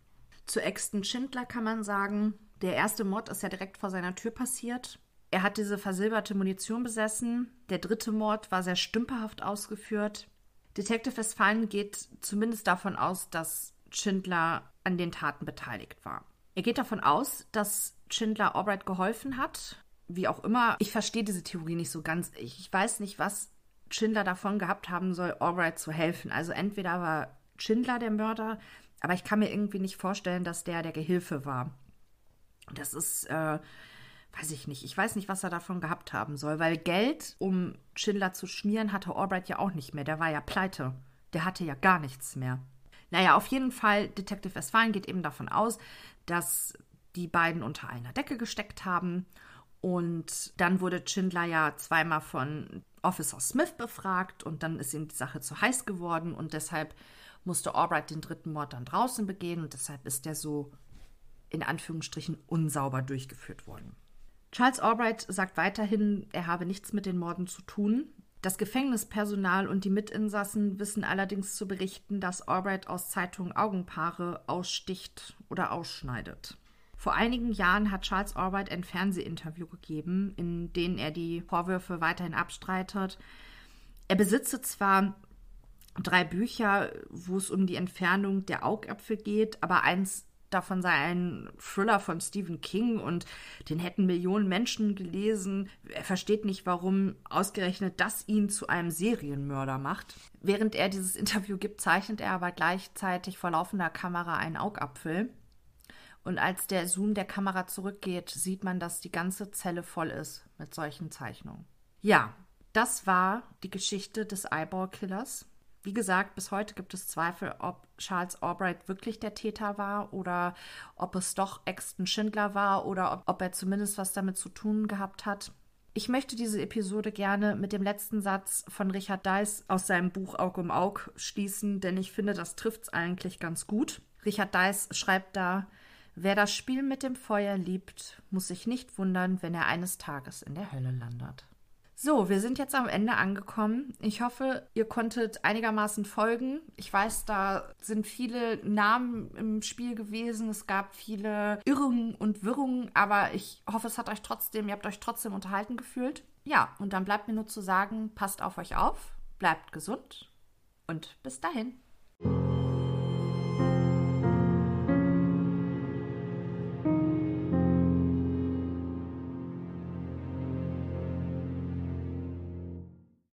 Zu Exton Schindler kann man sagen, der erste Mord ist ja direkt vor seiner Tür passiert. Er hat diese versilberte Munition besessen. Der dritte Mord war sehr stümperhaft ausgeführt. Detective Westphalen geht zumindest davon aus, dass Schindler an den Taten beteiligt war. Er geht davon aus, dass Schindler Albright geholfen hat. Wie auch immer, ich verstehe diese Theorie nicht so ganz. Ich weiß nicht, was Schindler davon gehabt haben soll, Albright zu helfen. Also entweder war Schindler der Mörder, aber ich kann mir irgendwie nicht vorstellen, dass der der Gehilfe war. Das ist, äh, weiß ich nicht. Ich weiß nicht, was er davon gehabt haben soll, weil Geld, um Schindler zu schmieren, hatte Albright ja auch nicht mehr. Der war ja pleite. Der hatte ja gar nichts mehr. Naja, auf jeden Fall, Detective Westphalen geht eben davon aus, dass die beiden unter einer Decke gesteckt haben. Und dann wurde Schindler ja zweimal von Officer Smith befragt und dann ist ihm die Sache zu heiß geworden und deshalb musste Albright den dritten Mord dann draußen begehen und deshalb ist der so in Anführungsstrichen unsauber durchgeführt worden. Charles Albright sagt weiterhin, er habe nichts mit den Morden zu tun. Das Gefängnispersonal und die Mitinsassen wissen allerdings zu berichten, dass Albright aus Zeitungen Augenpaare aussticht oder ausschneidet. Vor einigen Jahren hat Charles Albright ein Fernsehinterview gegeben, in dem er die Vorwürfe weiterhin abstreitet. Er besitze zwar drei Bücher, wo es um die Entfernung der Augäpfel geht, aber eins davon sei ein Thriller von Stephen King und den hätten Millionen Menschen gelesen. Er versteht nicht, warum ausgerechnet das ihn zu einem Serienmörder macht. Während er dieses Interview gibt, zeichnet er aber gleichzeitig vor laufender Kamera einen Augapfel. Und als der Zoom der Kamera zurückgeht, sieht man, dass die ganze Zelle voll ist mit solchen Zeichnungen. Ja, das war die Geschichte des Eyeball-Killers. Wie gesagt, bis heute gibt es Zweifel, ob Charles Albright wirklich der Täter war oder ob es doch Exton Schindler war oder ob, ob er zumindest was damit zu tun gehabt hat. Ich möchte diese Episode gerne mit dem letzten Satz von Richard Deiss aus seinem Buch Aug um Aug schließen, denn ich finde, das trifft es eigentlich ganz gut. Richard Deiss schreibt da, wer das Spiel mit dem Feuer liebt, muss sich nicht wundern, wenn er eines Tages in der Hölle landet. So, wir sind jetzt am Ende angekommen. Ich hoffe, ihr konntet einigermaßen folgen. Ich weiß, da sind viele Namen im Spiel gewesen. Es gab viele Irrungen und Wirrungen, aber ich hoffe, es hat euch trotzdem, ihr habt euch trotzdem unterhalten gefühlt. Ja, und dann bleibt mir nur zu sagen, passt auf euch auf, bleibt gesund und bis dahin.